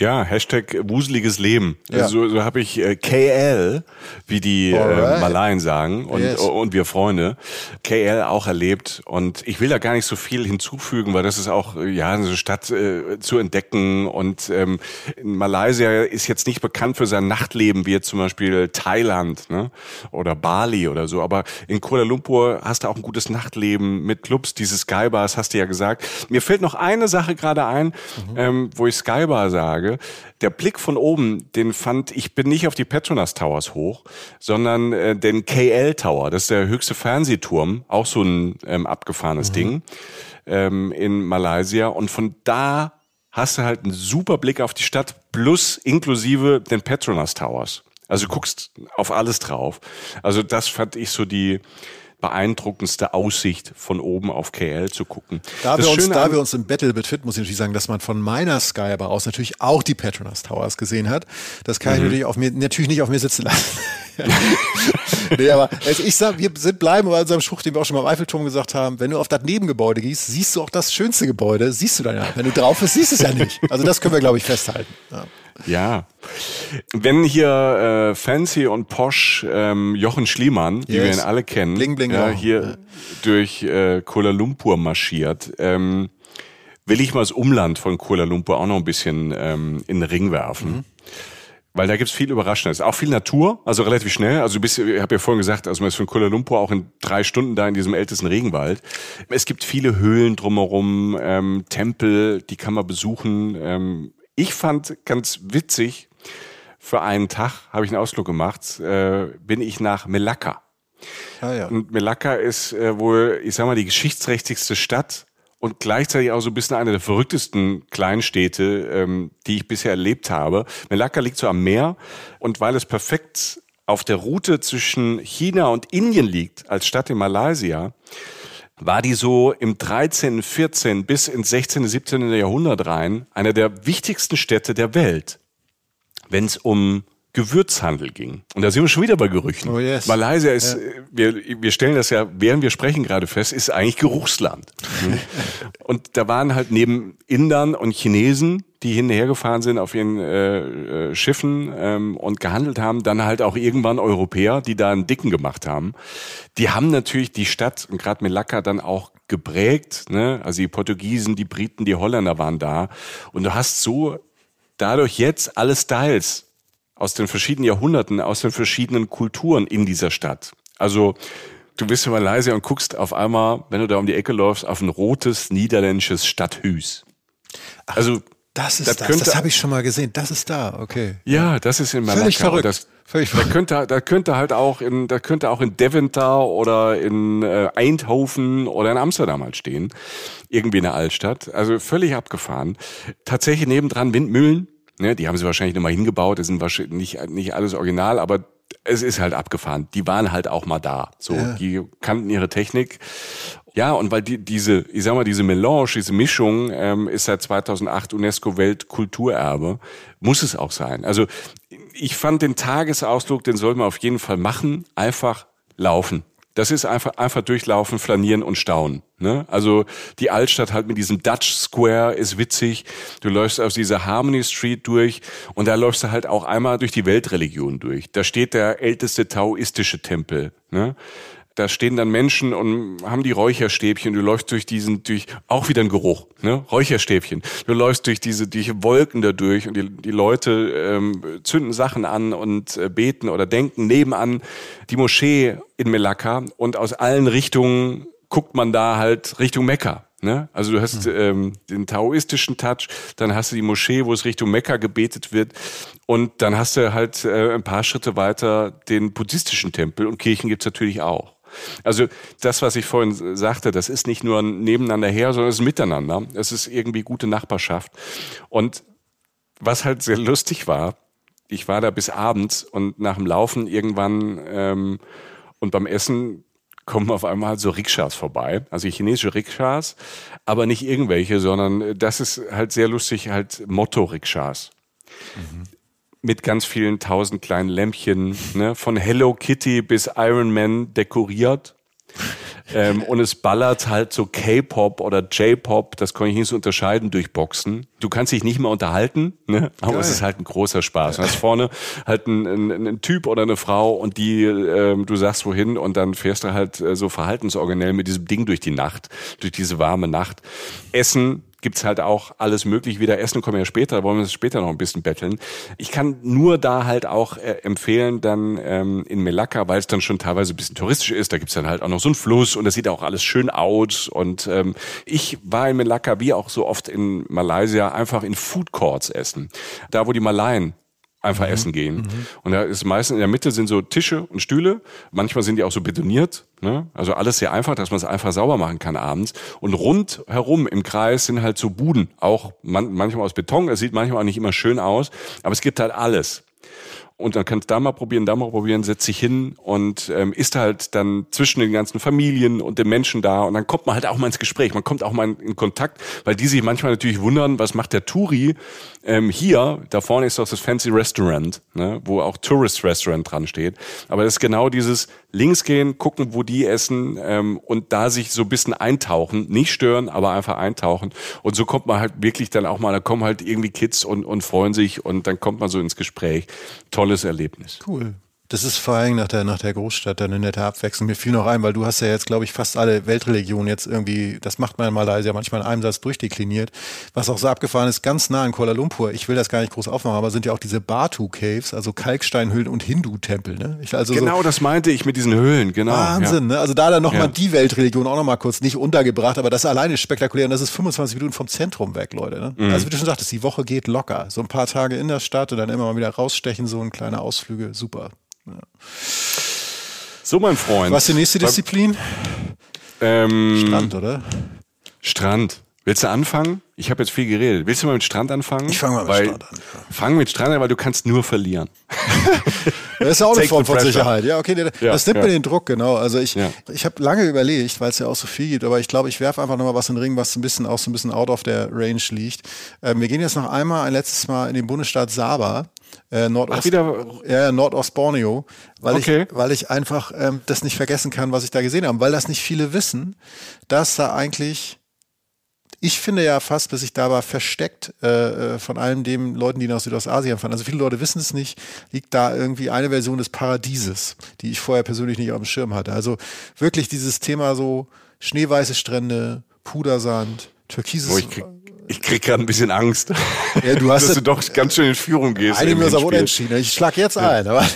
Ja, Hashtag wuseliges Leben. Ja. So, so habe ich äh, KL, wie die äh, Malayen sagen und, yes. und wir Freunde, KL auch erlebt. Und ich will da gar nicht so viel hinzufügen, weil das ist auch äh, ja eine Stadt äh, zu entdecken. Und ähm, Malaysia ist jetzt nicht bekannt für sein Nachtleben, wie jetzt zum Beispiel Thailand ne? oder Bali oder so. Aber in Kuala Lumpur hast du auch ein gutes Nachtleben mit Clubs, diese Skybars, hast du ja gesagt. Mir fällt noch eine Sache gerade ein, mhm. ähm, wo ich Skybar sage. Frage. Der Blick von oben, den fand ich bin nicht auf die Petronas Towers hoch, sondern äh, den KL Tower. Das ist der höchste Fernsehturm, auch so ein ähm, abgefahrenes mhm. Ding ähm, in Malaysia. Und von da hast du halt einen super Blick auf die Stadt plus inklusive den Petronas Towers. Also du guckst auf alles drauf. Also das fand ich so die beeindruckendste Aussicht von oben auf KL zu gucken. Da, wir uns, da wir uns im Battle Fit, muss ich natürlich sagen, dass man von meiner Skybar aus natürlich auch die Petronas Towers gesehen hat. Das kann mhm. ich natürlich, auf mir, natürlich nicht auf mir sitzen lassen. [LAUGHS] nee, aber also ich sag, wir sind bleiben bei unserem Spruch, den wir auch schon mal im Eiffelturm gesagt haben. Wenn du auf das Nebengebäude gehst, siehst du auch das schönste Gebäude, siehst du dann ja. Wenn du drauf bist, siehst du es ja nicht. Also das können wir, glaube ich, festhalten. Ja. Ja. Wenn hier äh, Fancy und Posh ähm, Jochen Schliemann, yes. die wir ihn alle kennen, bling, bling, ja, hier ja. durch äh, Kuala Lumpur marschiert, ähm, will ich mal das Umland von Kuala Lumpur auch noch ein bisschen ähm, in den Ring werfen. Mhm. Weil da gibt's viel Überraschendes. Auch viel Natur, also relativ schnell. Also du bist, ich habe ja vorhin gesagt, also man ist von Kuala Lumpur auch in drei Stunden da in diesem ältesten Regenwald. Es gibt viele Höhlen drumherum, ähm, Tempel, die kann man besuchen. Ähm, ich fand ganz witzig, für einen Tag habe ich einen Ausflug gemacht, äh, bin ich nach Melaka. Ah, ja. Und Melaka ist äh, wohl, ich sag mal, die geschichtsträchtigste Stadt und gleichzeitig auch so ein bisschen eine der verrücktesten Kleinstädte, ähm, die ich bisher erlebt habe. Melaka liegt so am Meer und weil es perfekt auf der Route zwischen China und Indien liegt, als Stadt in Malaysia, war die so im 13., 14. bis ins 16., 17. Jahrhundert rein einer der wichtigsten Städte der Welt, wenn es um Gewürzhandel ging. Und da sind wir schon wieder bei Gerüchen. Oh yes. Malaysia ist, ja. wir, wir stellen das ja, während wir sprechen gerade fest, ist eigentlich Geruchsland. [LAUGHS] und da waren halt neben Indern und Chinesen, die hinterher gefahren sind auf ihren äh, äh, Schiffen ähm, und gehandelt haben, dann halt auch irgendwann Europäer, die da einen Dicken gemacht haben. Die haben natürlich die Stadt und gerade Melaka dann auch geprägt. Ne? Also die Portugiesen, die Briten, die Holländer waren da. Und du hast so dadurch jetzt alle Styles aus den verschiedenen Jahrhunderten, aus den verschiedenen Kulturen in dieser Stadt. Also du bist in Malaysia und guckst auf einmal, wenn du da um die Ecke läufst, auf ein rotes niederländisches Stadthüs. Also das ist das. das. das habe ich schon mal gesehen. Das ist da, okay. Ja, das ist in Malakka. Völlig verrückt. Das, Völlig verrückt. Da könnte, da könnte halt auch in, da könnte auch in Deventer oder in äh, Eindhoven oder in Amsterdam halt stehen. Irgendwie in der Altstadt. Also völlig abgefahren. Tatsächlich nebendran Windmühlen. Ne, die haben sie wahrscheinlich nochmal hingebaut. Das sind wahrscheinlich nicht, nicht alles original, aber es ist halt abgefahren. Die waren halt auch mal da. So, ja. die kannten ihre Technik. Ja, und weil die, diese, ich sag mal, diese Melange, diese Mischung ähm, ist seit 2008 UNESCO Weltkulturerbe, muss es auch sein. Also ich fand den Tagesausflug, den soll man auf jeden Fall machen, einfach laufen. Das ist einfach, einfach durchlaufen, flanieren und staunen. Ne? Also die Altstadt halt mit diesem Dutch Square ist witzig. Du läufst aus dieser Harmony Street durch und da läufst du halt auch einmal durch die Weltreligion durch. Da steht der älteste taoistische Tempel. Ne? Da stehen dann Menschen und haben die Räucherstäbchen. Du läufst durch diesen, durch auch wieder ein Geruch, ne? Räucherstäbchen. Du läufst durch diese, durch Wolken da durch und die, die Leute ähm, zünden Sachen an und äh, beten oder denken nebenan die Moschee in Melaka und aus allen Richtungen guckt man da halt Richtung Mekka. Ne? Also du hast mhm. ähm, den taoistischen Touch, dann hast du die Moschee, wo es Richtung Mekka gebetet wird und dann hast du halt äh, ein paar Schritte weiter den buddhistischen Tempel und Kirchen gibt's natürlich auch. Also das, was ich vorhin sagte, das ist nicht nur ein nebeneinander her, sondern es ist miteinander. Es ist irgendwie gute Nachbarschaft. Und was halt sehr lustig war, ich war da bis abends und nach dem Laufen irgendwann ähm, und beim Essen kommen auf einmal so Rikschas vorbei, also chinesische Rikschas, aber nicht irgendwelche, sondern das ist halt sehr lustig, halt Motto-Rikschas. Mhm. Mit ganz vielen tausend kleinen Lämpchen, ne? von Hello Kitty bis Iron Man dekoriert. Ähm, und es ballert halt so K-Pop oder J-Pop, das kann ich nicht so unterscheiden durch Boxen. Du kannst dich nicht mehr unterhalten, ne? aber Geil. es ist halt ein großer Spaß. Du hast vorne halt ein, Typ oder eine Frau und die, ähm, du sagst wohin und dann fährst du halt äh, so verhaltensorganell mit diesem Ding durch die Nacht, durch diese warme Nacht. Essen, gibt's halt auch alles möglich wieder. Essen kommen ja später, wollen wir uns später noch ein bisschen betteln. Ich kann nur da halt auch äh, empfehlen, dann ähm, in Melaka, weil es dann schon teilweise ein bisschen touristisch ist, da gibt's dann halt auch noch so einen Fluss und das sieht auch alles schön aus. Und ähm, ich war in Melaka, wie auch so oft in Malaysia, einfach in Food Courts essen. Da, wo die Malaien einfach mhm. essen gehen. Mhm. Und da ist meistens in der Mitte sind so Tische und Stühle. Manchmal sind die auch so betoniert. Ne? Also alles sehr einfach, dass man es einfach sauber machen kann abends. Und rundherum im Kreis sind halt so Buden. Auch man, manchmal aus Beton. Es sieht manchmal auch nicht immer schön aus. Aber es gibt halt alles und dann kannst du da mal probieren, da mal probieren, setzt sich hin und ähm, ist halt dann zwischen den ganzen Familien und den Menschen da. Und dann kommt man halt auch mal ins Gespräch, man kommt auch mal in, in Kontakt, weil die sich manchmal natürlich wundern, was macht der Touri ähm, hier, da vorne ist doch das Fancy Restaurant, ne, wo auch Tourist Restaurant dran steht, aber das ist genau dieses links gehen, gucken, wo die essen ähm, und da sich so ein bisschen eintauchen, nicht stören, aber einfach eintauchen. Und so kommt man halt wirklich dann auch mal, da kommen halt irgendwie Kids und, und freuen sich und dann kommt man so ins Gespräch. Toll tolles Erlebnis. Cool. Das ist vor allem nach der, nach der Großstadt dann eine nette Abwechslung. Mir fiel noch ein, weil du hast ja jetzt, glaube ich, fast alle Weltreligionen jetzt irgendwie, das macht man in Malaysia manchmal in einem Satz durchdekliniert. Was auch so abgefahren ist, ganz nah in Kuala Lumpur, ich will das gar nicht groß aufmachen, aber sind ja auch diese Batu Caves, also Kalksteinhöhlen und Hindu-Tempel. Ne? also genau, so, das meinte ich mit diesen Höhlen, genau. Wahnsinn, ja. ne? Also da dann nochmal ja. die Weltreligion auch nochmal kurz nicht untergebracht, aber das alleine ist spektakulär und das ist 25 Minuten vom Zentrum weg, Leute. Ne? Mhm. Also wie du schon sagtest, die Woche geht locker. So ein paar Tage in der Stadt und dann immer mal wieder rausstechen, so ein kleiner Ausflüge, super. Ja. So, mein Freund. Was ist die nächste Disziplin? Ähm, Strand, oder? Strand. Willst du anfangen? Ich habe jetzt viel geredet. Willst du mal mit Strand anfangen? Ich fange mal mit weil, Strand an. Fang mit Strand an, weil du kannst nur verlieren. [LAUGHS] das ist auch eine Form von Sicherheit. Ja, okay, das ja, nimmt ja. mir den Druck, genau. Also ich, ja. ich habe lange überlegt, weil es ja auch so viel gibt, aber ich glaube, ich werfe einfach nochmal was in den Ring, was ein bisschen auch so ein bisschen out of der Range liegt. Ähm, wir gehen jetzt noch einmal ein letztes Mal in den Bundesstaat Saba äh, Nordost, Ach, wieder? Ja, Nordost Borneo, weil, okay. ich, weil ich einfach ähm, das nicht vergessen kann, was ich da gesehen habe, weil das nicht viele wissen, dass da eigentlich ich finde ja fast, bis ich da war, versteckt äh, äh von allen den Leuten, die nach Südostasien fahren. Also viele Leute wissen es nicht, liegt da irgendwie eine Version des Paradieses, die ich vorher persönlich nicht auf dem Schirm hatte. Also wirklich dieses Thema so schneeweiße Strände, Pudersand, türkises. Wo ich krieg, ich krieg gerade ein bisschen Angst. Ja, du hast dass du doch ganz schön in Führung gehst. Einige mir aber unentschieden. Ich schlag jetzt ein. Aber [LAUGHS]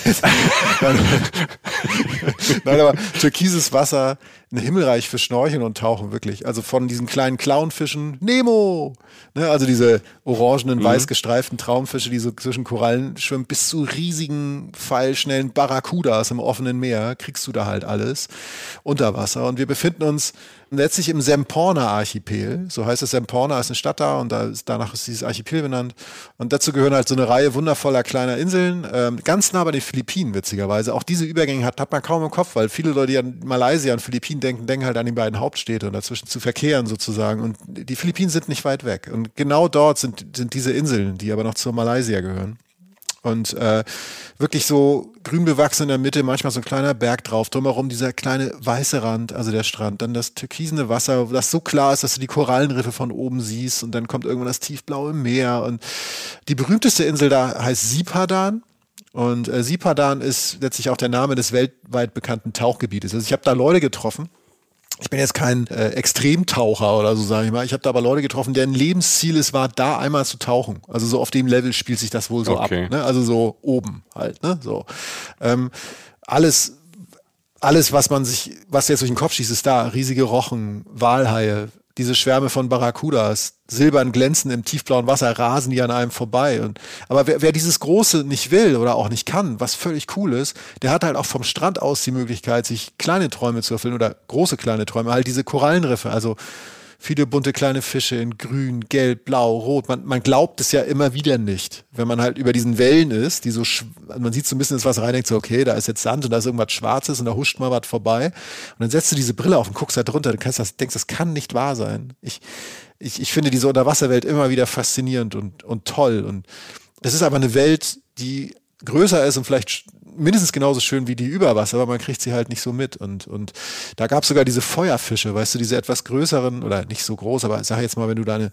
[LAUGHS] Nein, aber türkises Wasser, ein Himmelreich für Schnorcheln und Tauchen, wirklich. Also von diesen kleinen Clownfischen, Nemo, ne, also diese orangenen, mhm. weiß gestreiften Traumfische, die so zwischen Korallen schwimmen, bis zu riesigen, pfeilschnellen Barracudas im offenen Meer, kriegst du da halt alles unter Wasser. Und wir befinden uns letztlich im Semporna-Archipel. So heißt es, Semporna ist eine Stadt da und da ist, danach ist dieses Archipel benannt. Und dazu gehören halt so eine Reihe wundervoller kleiner Inseln, ähm, ganz nah bei den Philippinen, witzigerweise. Auch diese Übergänge hat, hat man kaum im Kopf, weil viele Leute, die an Malaysia und Philippinen denken, denken halt an die beiden Hauptstädte und dazwischen zu verkehren sozusagen. Und die Philippinen sind nicht weit weg. Und genau dort sind, sind diese Inseln, die aber noch zur Malaysia gehören. Und äh, wirklich so grün bewachsen in der Mitte, manchmal so ein kleiner Berg drauf, drumherum dieser kleine weiße Rand, also der Strand, dann das türkisene Wasser, das so klar ist, dass du die Korallenriffe von oben siehst und dann kommt irgendwann das tiefblaue Meer und die berühmteste Insel da heißt Sipadan. Und äh, Sipadan ist letztlich auch der Name des weltweit bekannten Tauchgebietes. Also ich habe da Leute getroffen, ich bin jetzt kein äh, Extremtaucher oder so, sage ich mal. Ich habe da aber Leute getroffen, deren Lebensziel es war, da einmal zu tauchen. Also so auf dem Level spielt sich das wohl so okay. ab. Ne? Also so oben halt. Ne? So ähm, alles, alles, was man sich, was jetzt durch den Kopf schießt, ist da. Riesige Rochen, Walhaie, diese Schwärme von Barracudas, silbern glänzen im tiefblauen Wasser, rasen die an einem vorbei. Und, aber wer, wer dieses Große nicht will oder auch nicht kann, was völlig cool ist, der hat halt auch vom Strand aus die Möglichkeit, sich kleine Träume zu erfüllen oder große kleine Träume, halt diese Korallenriffe, also viele bunte kleine Fische in grün, gelb, blau, rot. Man, man glaubt es ja immer wieder nicht, wenn man halt über diesen Wellen ist, die so, man sieht so ein bisschen ins Wasser rein, denkt so, okay, da ist jetzt Sand und da ist irgendwas Schwarzes und da huscht mal was vorbei. Und dann setzt du diese Brille auf und guckst da drunter, du kannst das, denkst, das kann nicht wahr sein. Ich, ich, ich finde diese Unterwasserwelt immer wieder faszinierend und, und toll. Und es ist aber eine Welt, die größer ist und vielleicht mindestens genauso schön wie die Überwasser, aber man kriegt sie halt nicht so mit. Und, und da gab es sogar diese Feuerfische, weißt du, diese etwas größeren, oder nicht so groß, aber sag jetzt mal, wenn du deine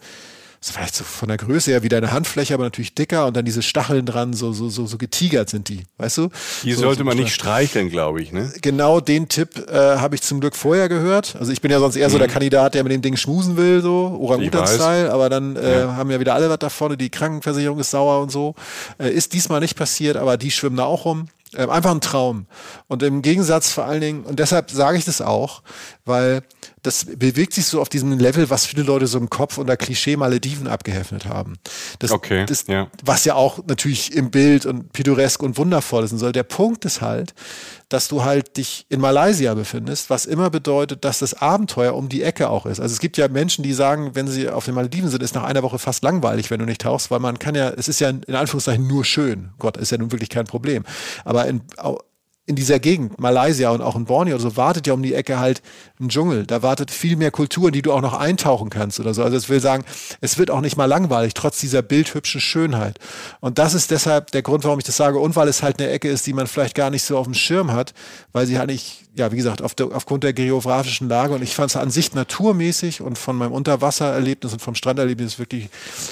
vielleicht so von der Größe her wie deine Handfläche, aber natürlich dicker und dann diese Stacheln dran, so, so, so, so getigert sind die, weißt du? Die so, sollte so man nicht streicheln, glaube ich, ne? Genau den Tipp äh, habe ich zum Glück vorher gehört. Also ich bin ja sonst eher mhm. so der mhm. Kandidat, der mit dem Ding schmusen will, so Orang-Utan-Style, aber dann äh, ja. haben ja wieder alle was davon, die Krankenversicherung ist sauer und so. Äh, ist diesmal nicht passiert, aber die schwimmen da auch rum. Äh, einfach ein Traum. Und im Gegensatz vor allen Dingen, und deshalb sage ich das auch, weil das bewegt sich so auf diesem Level, was viele Leute so im Kopf unter Klischee Malediven abgeheftet haben. Das, okay, das, ja. Was ja auch natürlich im Bild und pittoresk und wundervoll ist und soll. Der Punkt ist halt, dass du halt dich in Malaysia befindest, was immer bedeutet, dass das Abenteuer um die Ecke auch ist. Also es gibt ja Menschen, die sagen, wenn sie auf den Malediven sind, ist nach einer Woche fast langweilig, wenn du nicht tauchst, weil man kann ja, es ist ja in Anführungszeichen nur schön. Gott, ist ja nun wirklich kein Problem. Aber in, in dieser Gegend, Malaysia und auch in Borneo, so wartet ja um die Ecke halt ein Dschungel. Da wartet viel mehr Kultur, in die du auch noch eintauchen kannst oder so. Also es will sagen, es wird auch nicht mal langweilig, trotz dieser bildhübschen Schönheit. Und das ist deshalb der Grund, warum ich das sage. Und weil es halt eine Ecke ist, die man vielleicht gar nicht so auf dem Schirm hat, weil sie halt nicht, ja, wie gesagt, auf der, aufgrund der geografischen Lage. Und ich fand es an sich naturmäßig und von meinem Unterwassererlebnis und vom Stranderlebnis wirklich,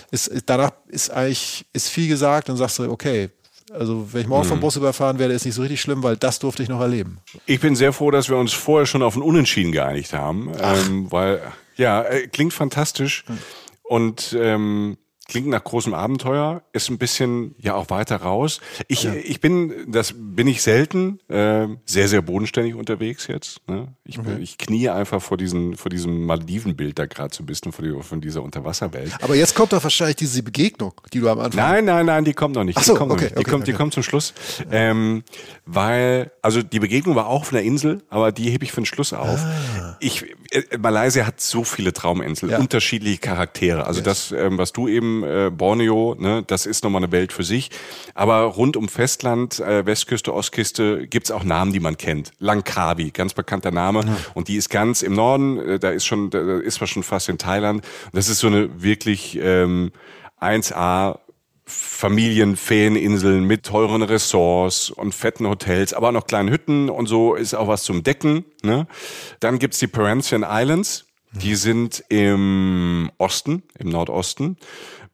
ist, danach ist eigentlich, ist viel gesagt und sagst du, okay, also wenn ich morgen mhm. vom Bus überfahren werde, ist nicht so richtig schlimm, weil das durfte ich noch erleben. Ich bin sehr froh, dass wir uns vorher schon auf ein Unentschieden geeinigt haben, ähm, weil ja, äh, klingt fantastisch. Mhm. Und ähm, Klingt nach großem Abenteuer, ist ein bisschen ja auch weiter raus. Ich, ja. ich bin, das bin ich selten, äh, sehr, sehr bodenständig unterwegs jetzt. Ne? Ich, okay. ich knie einfach vor, diesen, vor diesem Maldivenbild da gerade so ein bisschen von, die, von dieser Unterwasserwelt. Aber jetzt kommt doch wahrscheinlich diese Begegnung, die du am Anfang. Nein, nein, nein, die kommt noch nicht. Ach so, die kommt okay, Die, okay, kommt, okay. die kommt zum Schluss. Ähm, weil, also die Begegnung war auch auf einer Insel, aber die hebe ich für den Schluss auf. Ah. Ich, äh, Malaysia hat so viele Trauminseln, ja. unterschiedliche Charaktere. Also yes. das, ähm, was du eben äh, Borneo, ne, das ist nochmal eine Welt für sich. Aber rund um Festland, äh, Westküste, Ostküste, gibt's auch Namen, die man kennt. Langkawi, ganz bekannter Name. Mhm. Und die ist ganz im Norden, äh, da ist schon, da ist man schon fast in Thailand. Das ist so eine wirklich ähm, 1A Familienfeeninseln mit teuren Ressorts und fetten Hotels, aber auch noch kleinen Hütten und so ist auch was zum Decken. Ne? Dann gibt's die Perhentian Islands, die sind im Osten, im Nordosten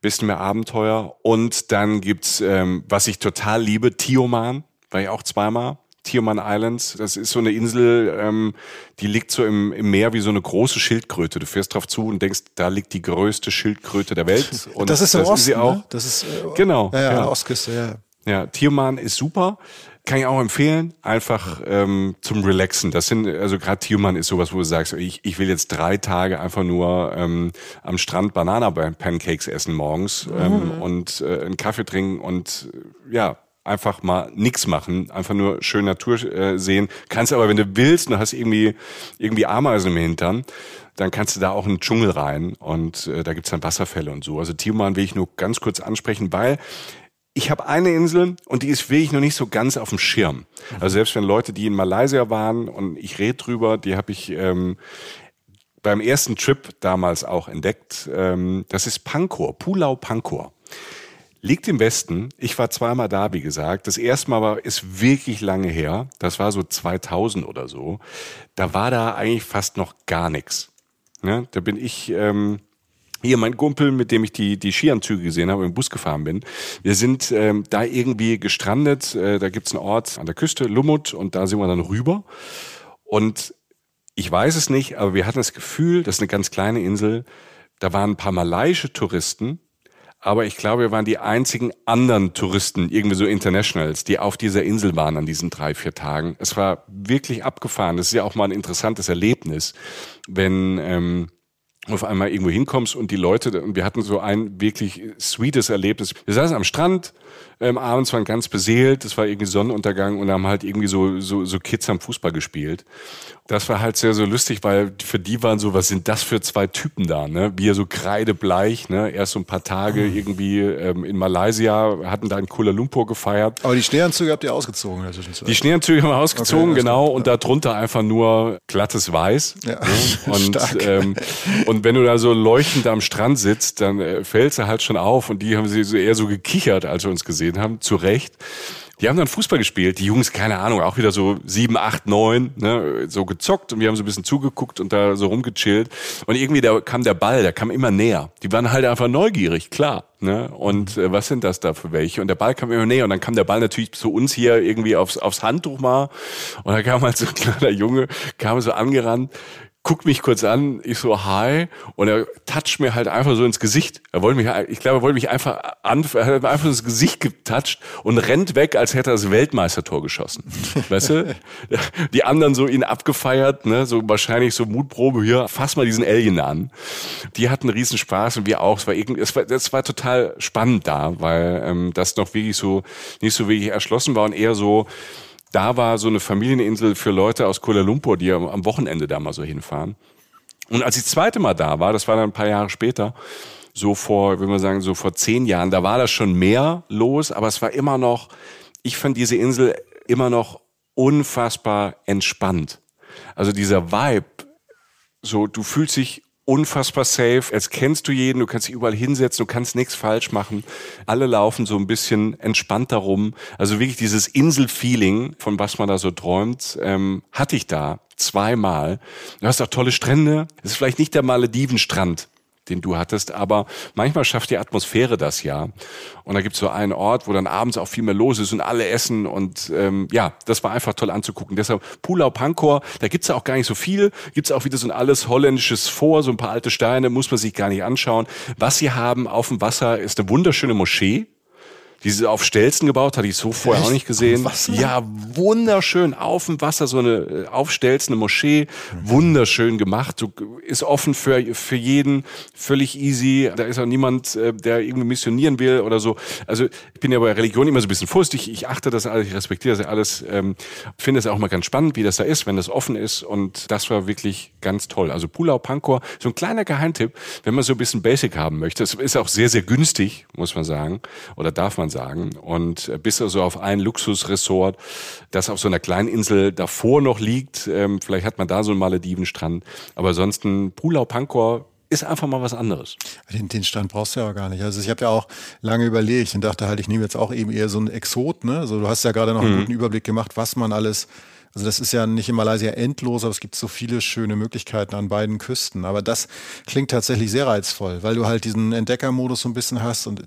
bisschen mehr Abenteuer. Und dann gibt's, ähm, was ich total liebe, Tioman, war ich auch zweimal. Tioman Islands, das ist so eine Insel, ähm, die liegt so im, im Meer wie so eine große Schildkröte. Du fährst drauf zu und denkst, da liegt die größte Schildkröte der Welt. [LAUGHS] Und das ist im das Osten, ist sie auch. Ne? Das ist, äh, genau. Ja, ja, ja. Ostküste, ja. Ja, Tioman ist super. Kann ich auch empfehlen, einfach ähm, zum Relaxen. Das sind, also gerade Tioman ist sowas, wo du sagst, ich, ich will jetzt drei Tage einfach nur ähm, am Strand Banana-Pancakes essen morgens ähm, mhm. und äh, einen Kaffee trinken und ja, einfach mal nix machen, einfach nur schön Natur äh, sehen. Kannst aber, wenn du willst und hast irgendwie, irgendwie Ameisen im Hintern, dann kannst du da auch in den Dschungel rein und äh, da gibt's dann Wasserfälle und so. Also Tioman will ich nur ganz kurz ansprechen, weil ich habe eine Insel und die ist wirklich noch nicht so ganz auf dem Schirm. Also selbst wenn Leute, die in Malaysia waren und ich rede drüber, die habe ich ähm, beim ersten Trip damals auch entdeckt. Ähm, das ist Pankor, Pulau Pankor. Liegt im Westen. Ich war zweimal da, wie gesagt. Das erste Mal war, ist wirklich lange her. Das war so 2000 oder so. Da war da eigentlich fast noch gar nichts. Ne? Da bin ich ähm, hier mein Kumpel, mit dem ich die, die Skianzüge gesehen habe, im Bus gefahren bin. Wir sind ähm, da irgendwie gestrandet. Äh, da gibt's einen Ort an der Küste, Lumut, und da sind wir dann rüber. Und ich weiß es nicht, aber wir hatten das Gefühl, das ist eine ganz kleine Insel. Da waren ein paar malaiische Touristen, aber ich glaube, wir waren die einzigen anderen Touristen, irgendwie so Internationals, die auf dieser Insel waren an diesen drei, vier Tagen. Es war wirklich abgefahren. Das ist ja auch mal ein interessantes Erlebnis, wenn ähm, auf einmal irgendwo hinkommst und die Leute, und wir hatten so ein wirklich sweetes Erlebnis. Wir saßen am Strand, ähm, abends waren ganz beseelt, es war irgendwie Sonnenuntergang und haben halt irgendwie so, so, so Kids am Fußball gespielt. Das war halt sehr, so lustig, weil für die waren so, was sind das für zwei Typen da, ne? Wir so kreidebleich, ne? Erst so ein paar Tage mhm. irgendwie ähm, in Malaysia, hatten da in Kuala Lumpur gefeiert. Aber die Schneeanzüge habt ihr ausgezogen in der Zwischenzeit? Die Schneeanzüge haben wir ausgezogen, okay, genau, und darunter einfach nur glattes Weiß. Ja. Ne? [LAUGHS] Und, ähm, und wenn du da so leuchtend am Strand sitzt, dann äh, fällst du halt schon auf und die haben sie so eher so gekichert, als wir uns gesehen haben, zu Recht. Die haben dann Fußball gespielt, die Jungs, keine Ahnung, auch wieder so sieben, acht, neun, ne, so gezockt und wir haben so ein bisschen zugeguckt und da so rumgechillt. Und irgendwie da kam der Ball, der kam immer näher. Die waren halt einfach neugierig, klar. Ne? Und äh, was sind das da für welche? Und der Ball kam immer näher und dann kam der Ball natürlich zu uns hier irgendwie aufs, aufs Handtuch mal. Und da kam halt so ein [LAUGHS] kleiner Junge, kam so angerannt, guckt mich kurz an, ich so hi und er toucht mir halt einfach so ins Gesicht. Er wollte mich, ich glaube, er wollte mich einfach an, er hat einfach ins Gesicht getoucht und rennt weg, als hätte er das Weltmeistertor geschossen. [LAUGHS] weißt du? Die anderen so ihn abgefeiert, ne, so wahrscheinlich so Mutprobe hier, fass mal diesen Alien an. Die hatten riesen Spaß und wir auch. Es war irgendwie, es war, das war total spannend da, weil ähm, das noch wirklich so nicht so wirklich erschlossen war und eher so da war so eine Familieninsel für Leute aus Kuala Lumpur, die am Wochenende da mal so hinfahren. Und als ich das zweite Mal da war, das war dann ein paar Jahre später, so vor, wenn wir sagen, so vor zehn Jahren, da war das schon mehr los, aber es war immer noch, ich fand diese Insel immer noch unfassbar entspannt. Also dieser Vibe, so du fühlst dich unfassbar safe. Jetzt kennst du jeden, du kannst dich überall hinsetzen, du kannst nichts falsch machen. Alle laufen so ein bisschen entspannt darum. Also wirklich dieses Inselfeeling, von was man da so träumt, ähm, hatte ich da zweimal. Du hast auch tolle Strände. Es ist vielleicht nicht der Maledivenstrand, den du hattest. Aber manchmal schafft die Atmosphäre das ja. Und da gibt es so einen Ort, wo dann abends auch viel mehr los ist und alle essen. Und ähm, ja, das war einfach toll anzugucken. Deshalb Pulau Pankor, da gibt's ja auch gar nicht so viel. Gibt's auch wieder so ein alles holländisches Vor, so ein paar alte Steine, muss man sich gar nicht anschauen. Was sie haben auf dem Wasser ist eine wunderschöne Moschee die sie auf Stelzen gebaut, hatte ich so vorher Echt? auch nicht gesehen. Ja, wunderschön auf dem Wasser, so eine äh, aufstelzende Moschee, wunderschön gemacht, so, ist offen für, für jeden, völlig easy. Da ist auch niemand, äh, der irgendwie missionieren will oder so. Also ich bin ja bei Religion immer so ein bisschen vorsichtig. Ich achte das alles, ich respektiere das alles, ähm, finde es auch mal ganz spannend, wie das da ist, wenn das offen ist. Und das war wirklich ganz toll. Also Pulau Pankor, so ein kleiner Geheimtipp, wenn man so ein bisschen Basic haben möchte. Es ist auch sehr, sehr günstig, muss man sagen. Oder darf man man sagen. Und bis also auf ein Luxusresort, das auf so einer kleinen Insel davor noch liegt. Ähm, vielleicht hat man da so einen Maledivenstrand. Aber ansonsten Pulau Pankor ist einfach mal was anderes. Den, den Strand brauchst du ja auch gar nicht. Also ich habe ja auch lange überlegt und dachte halt, ich nehme jetzt auch eben eher so einen Exot. Ne? Also du hast ja gerade noch einen mhm. guten Überblick gemacht, was man alles also das ist ja nicht in Malaysia endlos, aber es gibt so viele schöne Möglichkeiten an beiden Küsten. Aber das klingt tatsächlich sehr reizvoll, weil du halt diesen Entdeckermodus so ein bisschen hast und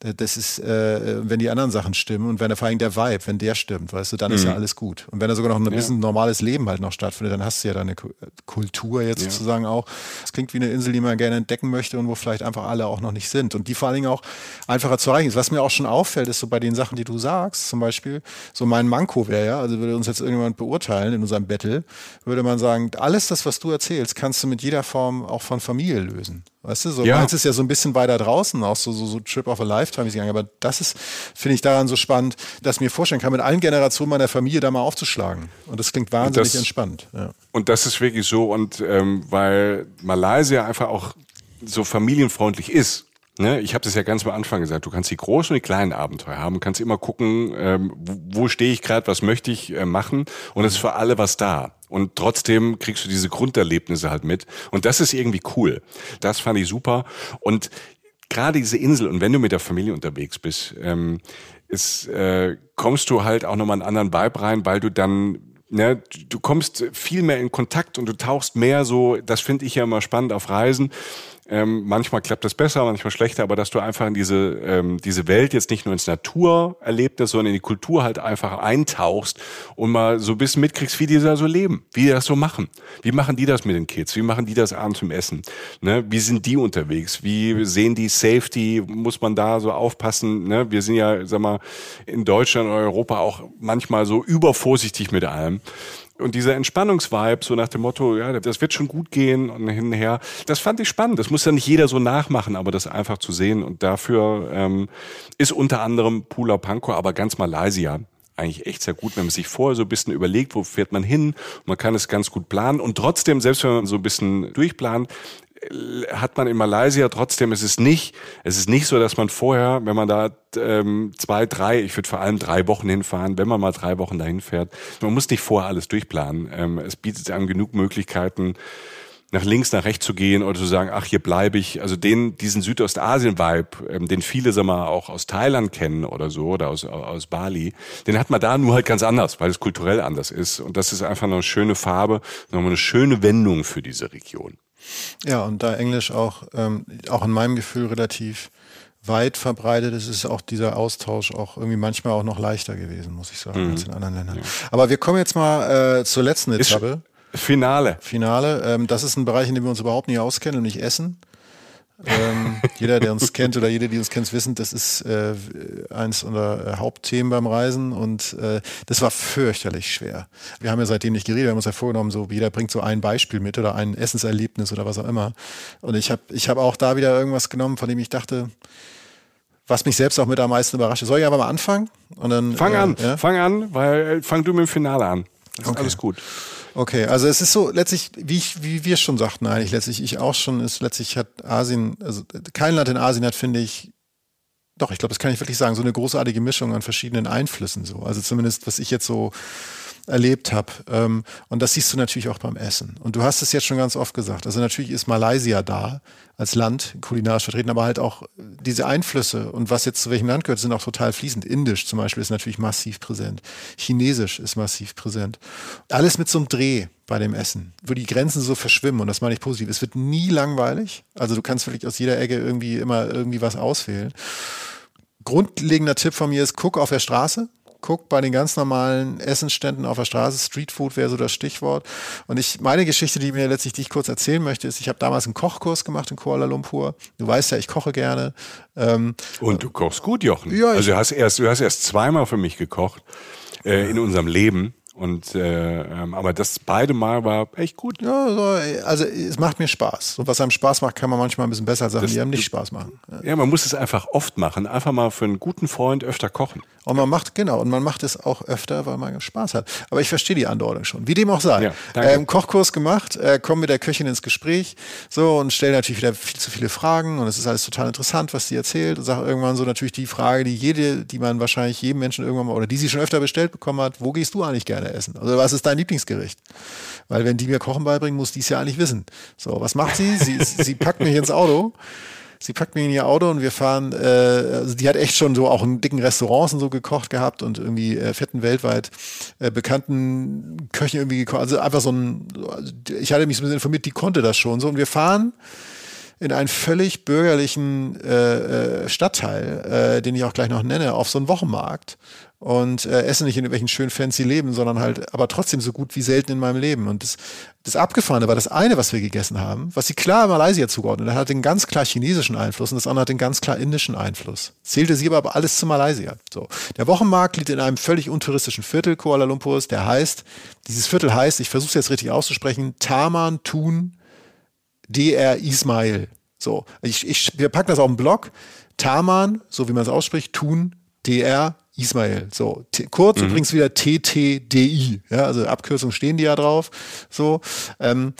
das ist, äh, wenn die anderen Sachen stimmen und wenn vor allem der Vibe, wenn der stimmt, weißt du, dann mhm. ist ja mhm. alles gut. Und wenn da sogar noch ein bisschen normales Leben halt noch stattfindet, dann hast du ja deine Kultur jetzt ja. sozusagen auch. Es klingt wie eine Insel, die man gerne entdecken möchte und wo vielleicht einfach alle auch noch nicht sind. Und die vor allen Dingen auch einfacher zu erreichen ist. Was mir auch schon auffällt, ist so bei den Sachen, die du sagst, zum Beispiel, so mein Manko wäre ja, also würde uns jetzt irgendjemand beurteilen in unserem Battle, würde man sagen, alles das, was du erzählst, kannst du mit jeder Form auch von Familie lösen. Weißt du, so ja. meins ist ja so ein bisschen weiter draußen, auch so, so, so Trip of a Lifetime ist gegangen. Aber das ist, finde ich daran so spannend, dass ich mir vorstellen kann, mit allen Generationen meiner Familie da mal aufzuschlagen. Und das klingt wahnsinnig das, entspannt. Ja. Und das ist wirklich so. Und ähm, weil Malaysia einfach auch so familienfreundlich ist. Ne, ich habe das ja ganz am Anfang gesagt, du kannst die großen und die kleinen Abenteuer haben, kannst immer gucken, ähm, wo, wo stehe ich gerade, was möchte ich äh, machen und es ist für alle was da. Und trotzdem kriegst du diese Grunderlebnisse halt mit. Und das ist irgendwie cool. Das fand ich super. Und gerade diese Insel, und wenn du mit der Familie unterwegs bist, ähm, ist, äh, kommst du halt auch nochmal einen anderen Vibe rein, weil du dann ne, du kommst viel mehr in Kontakt und du tauchst mehr so, das finde ich ja immer spannend auf Reisen, ähm, manchmal klappt das besser, manchmal schlechter, aber dass du einfach in diese, ähm, diese Welt jetzt nicht nur ins Naturerlebnis, sondern in die Kultur halt einfach eintauchst und mal so ein bisschen mitkriegst, wie die da so leben, wie die das so machen. Wie machen die das mit den Kids? Wie machen die das abends im Essen? Ne? Wie sind die unterwegs? Wie sehen die Safety? Muss man da so aufpassen? Ne? Wir sind ja, sag mal, in Deutschland und Europa auch manchmal so übervorsichtig mit allem. Und dieser Entspannungsvibe, so nach dem Motto, ja, das wird schon gut gehen und hin und her, das fand ich spannend. Das muss ja nicht jeder so nachmachen, aber das einfach zu sehen. Und dafür ähm, ist unter anderem Pula Panko, aber ganz Malaysia eigentlich echt sehr gut, wenn man sich vorher so ein bisschen überlegt, wo fährt man hin. Man kann es ganz gut planen und trotzdem, selbst wenn man so ein bisschen durchplant, hat man in Malaysia trotzdem, es ist nicht, es ist nicht so, dass man vorher, wenn man da ähm, zwei, drei, ich würde vor allem drei Wochen hinfahren, wenn man mal drei Wochen dahin fährt, man muss nicht vorher alles durchplanen. Ähm, es bietet einem genug Möglichkeiten, nach links, nach rechts zu gehen oder zu sagen, ach, hier bleibe ich. Also den, diesen Südostasien-Vibe, ähm, den viele, sagen wir, auch aus Thailand kennen oder so, oder aus, aus Bali, den hat man da nur halt ganz anders, weil es kulturell anders ist. Und das ist einfach noch eine schöne Farbe, nochmal eine schöne Wendung für diese Region. Ja, und da Englisch auch, ähm, auch in meinem Gefühl relativ weit verbreitet ist, ist auch dieser Austausch auch irgendwie manchmal auch noch leichter gewesen, muss ich sagen, mhm. als in anderen Ländern. Ja. Aber wir kommen jetzt mal äh, zur letzten Etappe. Finale. Finale. Ähm, das ist ein Bereich, in dem wir uns überhaupt nicht auskennen, nämlich Essen. Ähm, jeder, der uns kennt oder jede, die uns kennt, wissen, das ist äh, eins unserer äh, Hauptthemen beim Reisen und äh, das war fürchterlich schwer. Wir haben ja seitdem nicht geredet, wir haben uns ja vorgenommen, so jeder bringt so ein Beispiel mit oder ein Essenserlebnis oder was auch immer. Und ich habe ich hab auch da wieder irgendwas genommen, von dem ich dachte, was mich selbst auch mit am meisten überrascht. Soll ich aber mal anfangen? Und dann, fang äh, an, ja? fang an, weil fang du mit dem Finale an. Das okay. alles gut. Okay, also es ist so letztlich, wie, ich, wie wir schon sagten eigentlich, letztlich ich auch schon, ist letztlich hat Asien, also kein Land in Asien hat, finde ich, doch, ich glaube, das kann ich wirklich sagen, so eine großartige Mischung an verschiedenen Einflüssen so. Also zumindest, was ich jetzt so erlebt habe. Ähm, und das siehst du natürlich auch beim Essen. Und du hast es jetzt schon ganz oft gesagt. Also natürlich ist Malaysia da als Land kulinarisch vertreten, aber halt auch diese Einflüsse und was jetzt zu welchem Land gehört, sind auch total fließend. Indisch zum Beispiel ist natürlich massiv präsent. Chinesisch ist massiv präsent. Alles mit so einem Dreh bei dem Essen, wo die Grenzen so verschwimmen und das meine ich positiv. Es wird nie langweilig. Also du kannst wirklich aus jeder Ecke irgendwie immer irgendwie was auswählen. Grundlegender Tipp von mir ist, guck auf der Straße guckt bei den ganz normalen Essensständen auf der Straße, Streetfood wäre so das Stichwort. Und ich, meine Geschichte, die mir letztlich die ich kurz erzählen möchte, ist, ich habe damals einen Kochkurs gemacht in Kuala Lumpur. Du weißt ja, ich koche gerne. Ähm, Und du kochst gut, Jochen. Ja, also du hast erst, du hast erst zweimal für mich gekocht äh, in unserem Leben. Und äh, ähm, aber das beide Mal war echt gut. Ja, also es macht mir Spaß. Und was einem Spaß macht, kann man manchmal ein bisschen besser als Sachen, das, die einem nicht Spaß machen. Ja. man muss es einfach oft machen. Einfach mal für einen guten Freund öfter kochen. Und man macht, genau, und man macht es auch öfter, weil man Spaß hat. Aber ich verstehe die Andeutung schon. Wie dem auch sei. Ja, ähm, Kochkurs gemacht, äh, komm mit der Köchin ins Gespräch, so, und stelle natürlich wieder viel zu viele Fragen. Und es ist alles total interessant, was sie erzählt. Und sage irgendwann so natürlich die Frage, die jede, die man wahrscheinlich jedem Menschen irgendwann mal, oder die sie schon öfter bestellt bekommen hat, wo gehst du eigentlich gerne essen? Also was ist dein Lieblingsgericht? Weil wenn die mir Kochen beibringen, muss die es ja eigentlich wissen. So, was macht sie? Sie, sie packt mich ins Auto sie packt mich in ihr Auto und wir fahren, äh, also die hat echt schon so auch in dicken Restaurants und so gekocht gehabt und irgendwie äh, fetten weltweit äh, bekannten Köchen irgendwie gekocht. Also einfach so ein, ich hatte mich so ein bisschen informiert, die konnte das schon so und wir fahren in einen völlig bürgerlichen äh, äh Stadtteil, äh, den ich auch gleich noch nenne, auf so einen Wochenmarkt und äh, esse nicht in irgendwelchen schönen fancy Leben, sondern halt aber trotzdem so gut wie selten in meinem Leben. Und das, das Abgefahrene war das eine, was wir gegessen haben, was sie klar Malaysia zugeordnet hat, hat den ganz klar chinesischen Einfluss und das andere hat den ganz klar indischen Einfluss. Zählte sie aber alles zu Malaysia. So. Der Wochenmarkt liegt in einem völlig untouristischen Viertel Kuala Lumpurs, der heißt, dieses Viertel heißt, ich versuche es jetzt richtig auszusprechen, Taman Tun DR Ismail. So, ich, ich, wir packen das auf den Blog. Taman, so wie man es ausspricht, Tun DR Ismail. So, kurz mhm. übrigens wieder TTDI. Ja, also Abkürzungen stehen die ja drauf. So, ähm,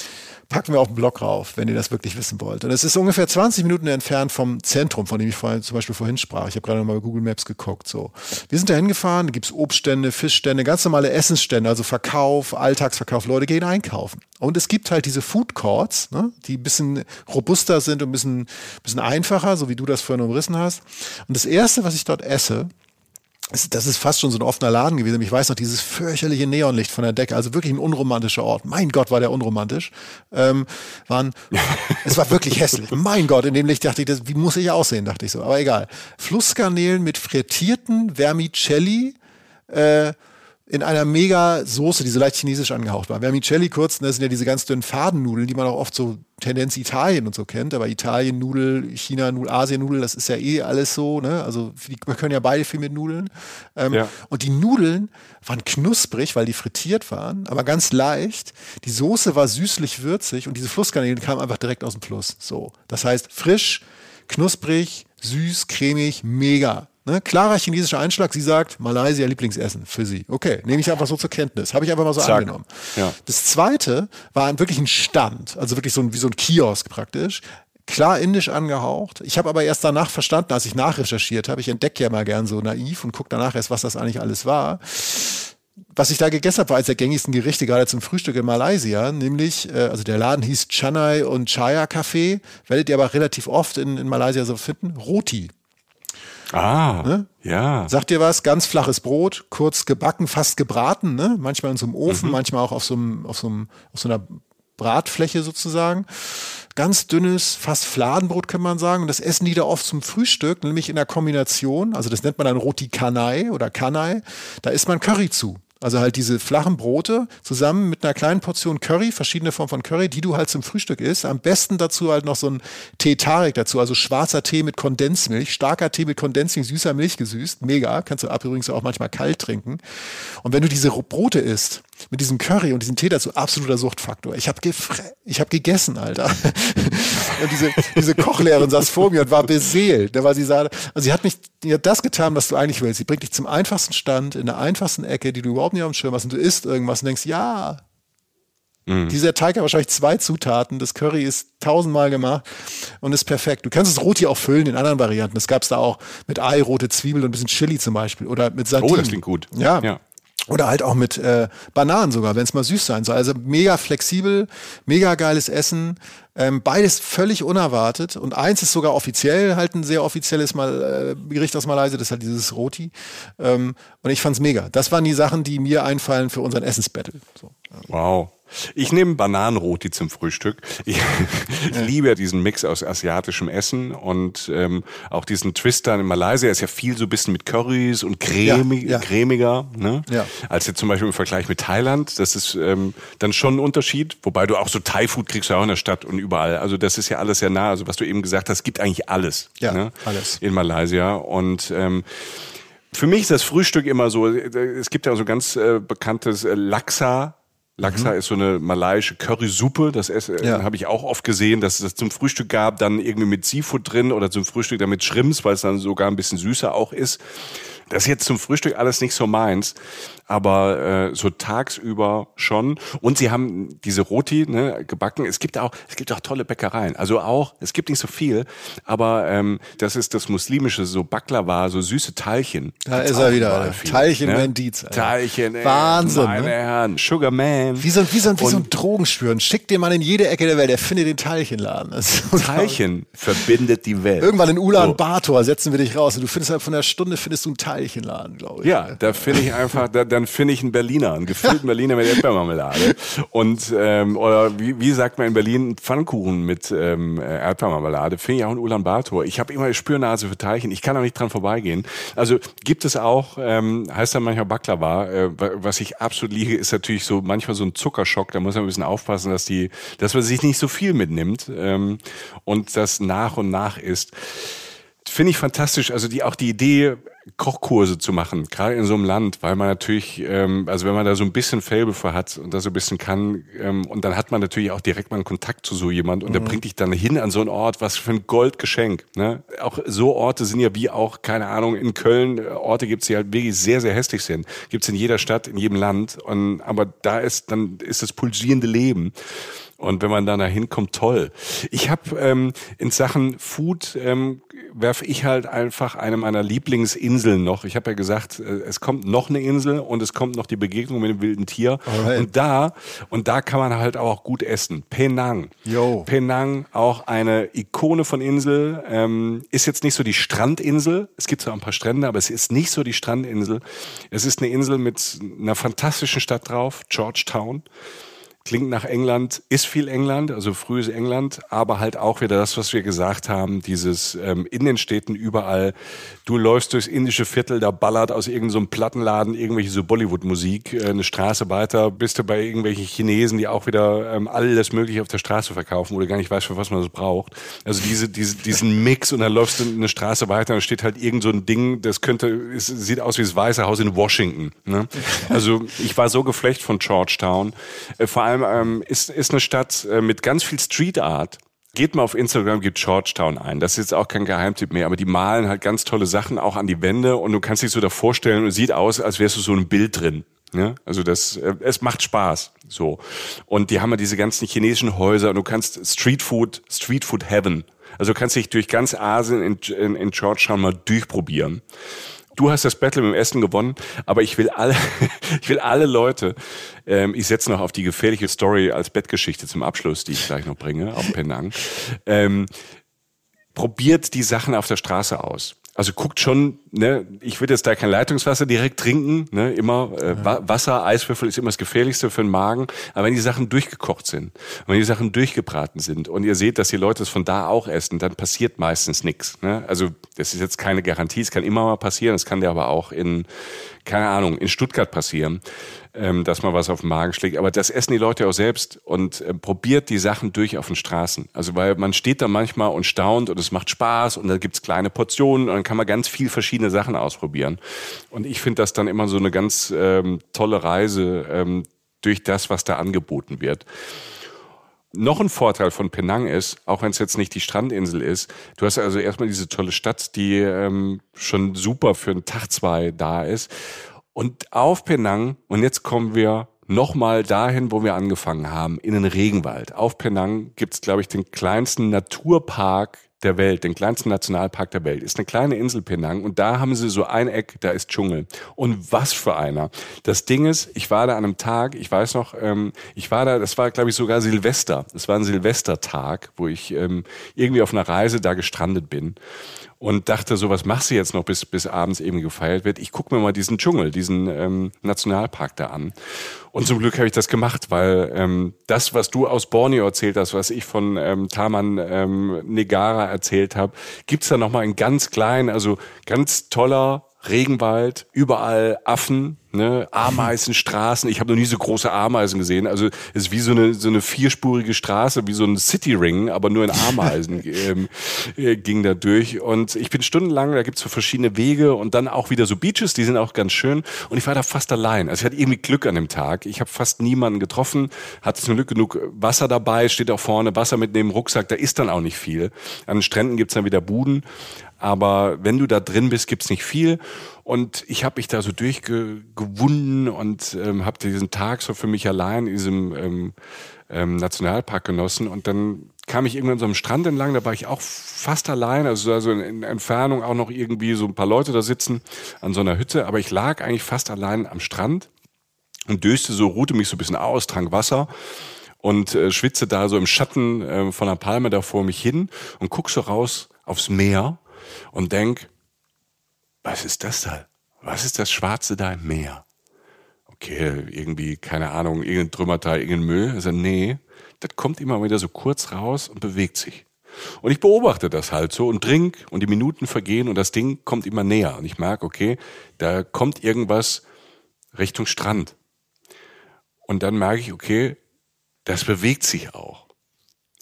packen wir auf den Blog rauf, wenn ihr das wirklich wissen wollt. Und es ist ungefähr 20 Minuten entfernt vom Zentrum, von dem ich vorhin, zum Beispiel vorhin sprach. Ich habe gerade mal bei Google Maps geguckt. So, wir sind da hingefahren, da gibt's Obststände, Fischstände, ganz normale Essensstände, also Verkauf, Alltagsverkauf. Leute gehen einkaufen. Und es gibt halt diese Food Courts, ne, die ein bisschen robuster sind und ein bisschen, bisschen einfacher, so wie du das vorhin umrissen hast. Und das erste, was ich dort esse, das ist fast schon so ein offener Laden gewesen. Ich weiß noch, dieses fürchterliche Neonlicht von der Decke, also wirklich ein unromantischer Ort. Mein Gott, war der unromantisch. Ähm, waren, [LAUGHS] es war wirklich hässlich. Mein Gott, in dem Licht dachte ich, das, wie muss ich aussehen, dachte ich so. Aber egal. Flussgarnelen mit frittierten Vermicelli, äh, in einer mega Soße, die so leicht chinesisch angehaucht war. Vermicelli kurz, ne, das sind ja diese ganz dünnen Fadennudeln, die man auch oft so Tendenz Italien und so kennt, aber Italien Nudel, China Nudel, Asien Nudel, das ist ja eh alles so, ne? Also die, wir können ja beide viel mit Nudeln. Ähm, ja. Und die Nudeln waren knusprig, weil die frittiert waren, aber ganz leicht. Die Soße war süßlich würzig und diese Flussgarnelen kamen einfach direkt aus dem Fluss. So, das heißt frisch, knusprig, süß, cremig, mega. Ne? Klarer chinesischer Einschlag. Sie sagt, Malaysia Lieblingsessen für sie. Okay, nehme ich einfach so zur Kenntnis. Habe ich einfach mal so Zack. angenommen. Ja. Das zweite war wirklich ein Stand, also wirklich so ein, wie so ein Kiosk praktisch klar indisch angehaucht. Ich habe aber erst danach verstanden, als ich nachrecherchiert habe. Ich entdecke ja mal gern so naiv und gucke danach erst, was das eigentlich alles war. Was ich da gegessen habe, war eines der gängigsten Gerichte gerade zum Frühstück in Malaysia, nämlich, äh, also der Laden hieß Chennai und Chaya Café, werdet ihr aber relativ oft in, in Malaysia so finden, Roti. Ah, ne? ja. Sagt ihr was? Ganz flaches Brot, kurz gebacken, fast gebraten, ne? Manchmal in so einem Ofen, mhm. manchmal auch auf so, einem, auf, so einem, auf so einer Bratfläche sozusagen. Ganz dünnes, fast Fladenbrot kann man sagen. Und das essen die da oft zum Frühstück, nämlich in der Kombination. Also das nennt man dann Roti Kanai oder Kanai. Da isst man Curry zu. Also halt diese flachen Brote zusammen mit einer kleinen Portion Curry, verschiedene Formen von Curry, die du halt zum Frühstück isst. Am besten dazu halt noch so ein Tee Tarek dazu, also schwarzer Tee mit Kondensmilch, starker Tee mit Kondensmilch, süßer Milch gesüßt, mega. Kannst du ab übrigens auch manchmal kalt trinken. Und wenn du diese Brote isst, mit diesem Curry und diesem Tee dazu, absoluter Suchtfaktor. Ich habe ich hab gegessen, Alter. Und diese, diese Kochlehrerin saß vor mir und war beseelt, ne, weil sie sagte, also sie hat mich, die hat das getan, was du eigentlich willst. Sie bringt dich zum einfachsten Stand, in der einfachsten Ecke, die du überhaupt nicht auf dem Schirm hast und du isst irgendwas und denkst, ja, Mhm. Dieser Teig hat wahrscheinlich zwei Zutaten. Das Curry ist tausendmal gemacht und ist perfekt. Du kannst das Roti auch füllen in anderen Varianten. Das gab es da auch mit Ei, rote Zwiebel und ein bisschen Chili zum Beispiel. Oder mit Sardinen. Oh, das klingt gut. Ja. ja. Oder halt auch mit äh, Bananen sogar, wenn es mal süß sein soll. Also mega flexibel, mega geiles Essen. Ähm, beides völlig unerwartet. Und eins ist sogar offiziell halt ein sehr offizielles Mal, äh, Gericht aus Malaysia, das ist halt dieses Roti. Ähm, und ich fand's mega. Das waren die Sachen, die mir einfallen für unseren Essensbattle. So. Wow. Ich nehme Bananenroti zum Frühstück. Ich, [LAUGHS] ich liebe ja diesen Mix aus asiatischem Essen und ähm, auch diesen Twister in Malaysia ist ja viel so ein bisschen mit Currys und cremig, ja, ja. cremiger, ne? Ja. als jetzt zum Beispiel im Vergleich mit Thailand. Das ist ähm, dann schon ein Unterschied, wobei du auch so Thai-Food kriegst ja auch in der Stadt und überall. Also das ist ja alles sehr nah. Also was du eben gesagt hast, gibt eigentlich alles, ja, ne? alles. in Malaysia und ähm, für mich ist das Frühstück immer so, äh, es gibt ja so ganz äh, bekanntes äh, Laksa Laksa mhm. ist so eine malaiische Currysuppe. Das ja. habe ich auch oft gesehen, dass es das zum Frühstück gab, dann irgendwie mit Seafood drin oder zum Frühstück dann mit Shrimps, weil es dann sogar ein bisschen süßer auch ist. Das ist jetzt zum Frühstück alles nicht so meins aber äh, so tagsüber schon. Und sie haben diese Roti ne, gebacken. Es gibt auch, es gibt auch tolle Bäckereien. Also auch, es gibt nicht so viel, aber ähm, das ist das muslimische, so Baklava, so süße Teilchen. Da ist er wieder. Teilchen ne? Dietz. Teilchen, ey, Wahnsinn. Meine ne? Herren, Sugar Man. Wie so, wie so, wie so ein Drogenspüren. Schickt den Mann in jede Ecke der Welt, der findet den Teilchenladen. Teilchen verbindet die Welt. Irgendwann in Ulan so. Bator setzen wir dich raus und du findest halt von der Stunde findest du einen Teilchenladen, glaube ich. Ja, da finde ich einfach, da, dann finde ich einen Berliner, einen gefüllten [LAUGHS] Berliner mit Erdbeermarmelade. Und ähm, oder wie, wie sagt man in Berlin Pfannkuchen mit ähm, Erdbeermarmelade? Finde ich auch in Ulaanbaatar. Ich habe immer Spürnase für Teilchen. Ich kann auch nicht dran vorbeigehen. Also gibt es auch, ähm, heißt dann manchmal Baklava. Äh, was ich absolut liege, ist natürlich so manchmal so ein Zuckerschock. Da muss man ein bisschen aufpassen, dass die, dass man sich nicht so viel mitnimmt ähm, und das nach und nach isst. Finde ich fantastisch. Also die auch die Idee, Kochkurse zu machen, gerade in so einem Land, weil man natürlich, ähm, also wenn man da so ein bisschen Fable für hat und da so ein bisschen kann, ähm, und dann hat man natürlich auch direkt mal einen Kontakt zu so jemand und mhm. der bringt dich dann hin an so einen Ort, was für ein Goldgeschenk. Ne? Auch so Orte sind ja wie auch, keine Ahnung, in Köln, äh, Orte gibt's die halt wirklich sehr, sehr hässlich sind. Gibt's in jeder Stadt, in jedem Land. Und, aber da ist, dann ist das pulsierende Leben. Und wenn man da hinkommt, toll. Ich habe ähm, in Sachen Food ähm, werfe ich halt einfach eine meiner Lieblingsinseln noch. Ich habe ja gesagt, äh, es kommt noch eine Insel und es kommt noch die Begegnung mit dem wilden Tier. Alright. Und da und da kann man halt auch gut essen. Penang. Yo. Penang auch eine Ikone von Insel. Ähm, ist jetzt nicht so die Strandinsel. Es gibt zwar ein paar Strände, aber es ist nicht so die Strandinsel. Es ist eine Insel mit einer fantastischen Stadt drauf, Georgetown klingt nach England, ist viel England, also frühes England, aber halt auch wieder das, was wir gesagt haben, dieses ähm, in den Städten überall, du läufst durchs indische Viertel, da ballert aus irgendeinem so Plattenladen irgendwelche so Bollywood-Musik, äh, eine Straße weiter, bist du bei irgendwelchen Chinesen, die auch wieder ähm, alles mögliche auf der Straße verkaufen, wo du gar nicht weißt, für was man das braucht. Also diese, diese, diesen Mix und dann läufst du eine Straße weiter und steht halt irgend so ein Ding, das könnte, es sieht aus wie das Weiße Haus in Washington. Ne? Also ich war so geflecht von Georgetown. Äh, vor allem ähm, ist, ist eine Stadt äh, mit ganz viel Street Art. Geht mal auf Instagram, gibt Georgetown ein. Das ist jetzt auch kein Geheimtipp mehr, aber die malen halt ganz tolle Sachen auch an die Wände und du kannst dich so da vorstellen und sieht aus, als wärst du so ein Bild drin. Ja, also das, äh, es macht Spaß, so. Und die haben ja diese ganzen chinesischen Häuser und du kannst Street Food, Street Food Heaven. Also du kannst dich durch ganz Asien in, in, in Georgetown mal durchprobieren. Du hast das Battle mit dem Essen gewonnen, aber ich will alle, [LAUGHS] ich will alle Leute, ähm, ich setze noch auf die gefährliche Story als Bettgeschichte zum Abschluss, die ich gleich noch bringe, auf Penang. Ähm, probiert die Sachen auf der Straße aus. Also guckt schon, ne, ich würde jetzt da kein Leitungswasser direkt trinken, ne, immer äh, Wasser, Eiswürfel ist immer das Gefährlichste für den Magen. Aber wenn die Sachen durchgekocht sind, wenn die Sachen durchgebraten sind und ihr seht, dass die Leute es von da auch essen, dann passiert meistens nichts. Ne? Also das ist jetzt keine Garantie, es kann immer mal passieren, es kann dir aber auch in, keine Ahnung, in Stuttgart passieren ähm, dass man was auf den Magen schlägt. Aber das essen die Leute auch selbst und äh, probiert die Sachen durch auf den Straßen. Also weil man steht da manchmal und staunt und es macht Spaß und da gibt's kleine Portionen und dann kann man ganz viel verschiedene Sachen ausprobieren. Und ich finde das dann immer so eine ganz ähm, tolle Reise ähm, durch das, was da angeboten wird. Noch ein Vorteil von Penang ist, auch wenn es jetzt nicht die Strandinsel ist, du hast also erstmal diese tolle Stadt, die ähm, schon super für einen Tag, zwei da ist. Und auf Penang, und jetzt kommen wir nochmal dahin, wo wir angefangen haben, in den Regenwald. Auf Penang gibt's, glaube ich, den kleinsten Naturpark der Welt, den kleinsten Nationalpark der Welt. Ist eine kleine Insel Penang und da haben sie so ein Eck, da ist Dschungel. Und was für einer. Das Ding ist, ich war da an einem Tag, ich weiß noch, ähm, ich war da, das war glaube ich sogar Silvester. Das war ein Silvestertag, wo ich ähm, irgendwie auf einer Reise da gestrandet bin und dachte so, was machst du jetzt noch, bis, bis abends eben gefeiert wird? Ich gucke mir mal diesen Dschungel, diesen ähm, Nationalpark da an. Und zum Glück habe ich das gemacht, weil ähm, das, was du aus Borneo erzählt hast, was ich von ähm, Taman ähm, Negara erzählt habe, gibt's da nochmal in ganz klein, also ganz toller Regenwald, überall Affen, ne, Ameisenstraßen. Ich habe noch nie so große Ameisen gesehen. Also es ist wie so eine so eine vierspurige Straße, wie so ein City Ring, aber nur in Ameisen [LAUGHS] ähm, äh, ging da durch. Und ich bin stundenlang, da gibt's so verschiedene Wege und dann auch wieder so Beaches, die sind auch ganz schön. Und ich war da fast allein. Also ich hatte irgendwie Glück an dem Tag. Ich habe fast niemanden getroffen, hatte zum Glück genug Wasser dabei, steht auch vorne Wasser mit neben Rucksack. Da ist dann auch nicht viel. An den Stränden gibt's dann wieder Buden. Aber wenn du da drin bist, gibt's nicht viel. Und ich habe mich da so durchgewunden und ähm, habe diesen Tag so für mich allein in diesem ähm, ähm, Nationalpark genossen. Und dann kam ich irgendwann so am Strand entlang, da war ich auch fast allein, also, also in Entfernung auch noch irgendwie so ein paar Leute da sitzen an so einer Hütte, aber ich lag eigentlich fast allein am Strand und döste so, ruhte mich so ein bisschen aus, trank Wasser und äh, schwitze da so im Schatten äh, von der Palme da vor mich hin und guck so raus aufs Meer und denk, was ist das da? Was ist das Schwarze da im Meer? Okay, irgendwie, keine Ahnung, irgendein Trümmerteil, irgendein Müll. Also, nee, das kommt immer wieder so kurz raus und bewegt sich. Und ich beobachte das halt so und trink und die Minuten vergehen und das Ding kommt immer näher. Und ich merke, okay, da kommt irgendwas Richtung Strand. Und dann merke ich, okay, das bewegt sich auch.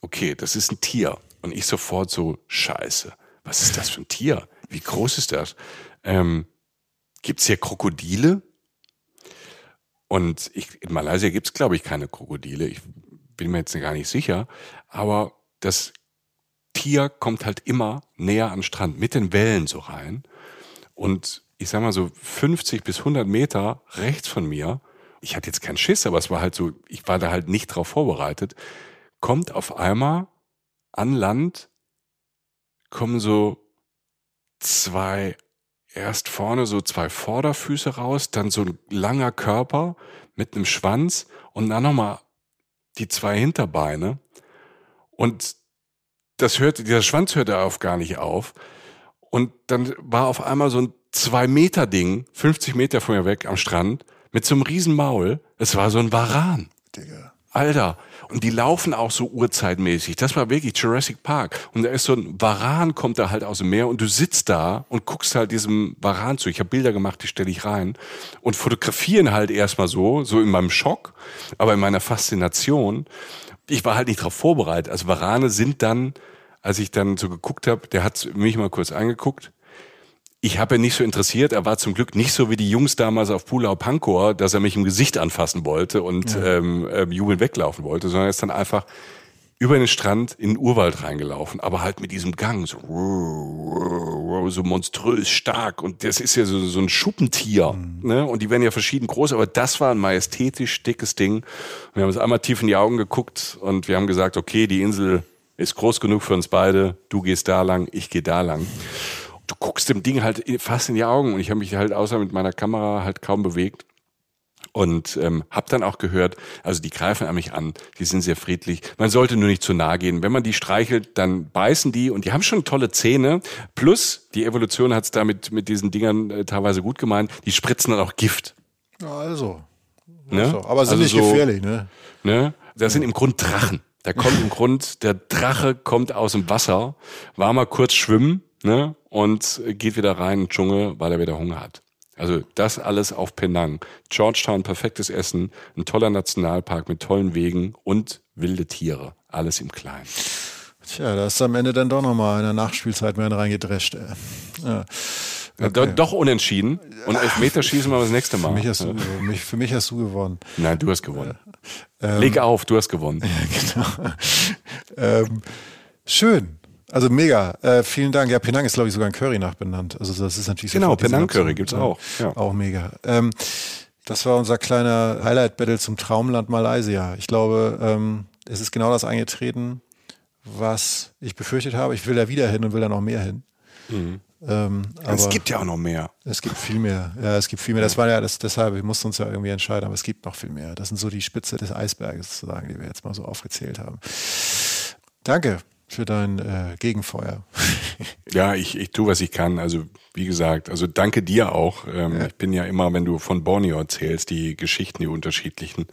Okay, das ist ein Tier. Und ich sofort so, scheiße was ist das für ein Tier? Wie groß ist das? Ähm, gibt es hier Krokodile? Und ich, in Malaysia gibt es, glaube ich, keine Krokodile. Ich bin mir jetzt gar nicht sicher. Aber das Tier kommt halt immer näher den Strand, mit den Wellen so rein. Und ich sag mal so 50 bis 100 Meter rechts von mir, ich hatte jetzt keinen Schiss, aber es war halt so, ich war da halt nicht drauf vorbereitet, kommt auf einmal an Land kommen so zwei, erst vorne so zwei Vorderfüße raus, dann so ein langer Körper mit einem Schwanz und dann nochmal die zwei Hinterbeine. Und das hört, dieser Schwanz hörte auf gar nicht auf. Und dann war auf einmal so ein zwei Meter Ding, 50 Meter von mir weg am Strand, mit so einem riesen Maul. Es war so ein Varan. Digga. Alter. Und die laufen auch so urzeitmäßig. Das war wirklich Jurassic Park. Und da ist so ein Varan, kommt da halt aus dem Meer und du sitzt da und guckst halt diesem Varan zu. Ich habe Bilder gemacht, die stelle ich rein und fotografieren halt erstmal so, so in meinem Schock, aber in meiner Faszination. Ich war halt nicht darauf vorbereitet. Also Varane sind dann, als ich dann so geguckt habe, der hat mich mal kurz angeguckt ich habe ihn nicht so interessiert. Er war zum Glück nicht so wie die Jungs damals auf Pulau Pankow, dass er mich im Gesicht anfassen wollte und ja. ähm, äh, jubelnd weglaufen wollte, sondern er ist dann einfach über den Strand in den Urwald reingelaufen, aber halt mit diesem Gang, so, so monströs stark. Und das ist ja so, so ein Schuppentier. Mhm. Ne? Und die werden ja verschieden groß, aber das war ein majestätisch dickes Ding. Und wir haben uns einmal tief in die Augen geguckt und wir haben gesagt, okay, die Insel ist groß genug für uns beide. Du gehst da lang, ich gehe da lang du guckst dem Ding halt fast in die Augen und ich habe mich halt außer mit meiner Kamera halt kaum bewegt und ähm, habe dann auch gehört, also die greifen an mich an, die sind sehr friedlich. Man sollte nur nicht zu nahe gehen. Wenn man die streichelt, dann beißen die und die haben schon tolle Zähne. Plus die Evolution hat es damit mit diesen Dingern äh, teilweise gut gemeint. Die spritzen dann auch Gift. Also, ne? So. aber sind also nicht so, gefährlich, ne? ne? Das sind im Grund Drachen. Da kommt im [LAUGHS] Grund der Drache kommt aus dem Wasser, war mal kurz schwimmen ne? und geht wieder rein in den Dschungel, weil er wieder Hunger hat. Also das alles auf Penang. Georgetown, perfektes Essen, ein toller Nationalpark mit tollen Wegen und wilde Tiere. Alles im Kleinen. Tja, da ist am Ende dann doch nochmal in der Nachspielzeit mehr reingedrescht. Ja. Okay. Doch unentschieden. Und Elfmeterschießen wir das nächste Mal. Für mich, hast du, für mich, für mich hast du gewonnen. Nein, du hast gewonnen. Ähm, Leg auf, du hast gewonnen. [LAUGHS] Ja, genau. ähm, schön. Also mega. Äh, vielen Dank. Ja, Penang ist, glaube ich, sogar ein Curry nachbenannt. Also das ist natürlich Genau, Penang Curry gibt's auch. Ja. Auch mega. Ähm, das war unser kleiner Highlight-Battle zum Traumland Malaysia. Ich glaube, ähm, es ist genau das eingetreten, was ich befürchtet habe. Ich will da wieder hin und will da noch mehr hin. Mhm. Ähm, es gibt ja auch noch mehr. Es gibt viel mehr. Ja, es gibt viel mehr. Das war ja das, deshalb, wir mussten uns ja irgendwie entscheiden, aber es gibt noch viel mehr. Das sind so die Spitze des Eisberges sozusagen, die wir jetzt mal so aufgezählt haben. Danke für dein äh, Gegenfeuer. [LAUGHS] ja, ich, ich tue, was ich kann. Also wie gesagt, also danke dir auch. Ähm, ja. Ich bin ja immer, wenn du von Borneo erzählst, die Geschichten, die unterschiedlichen,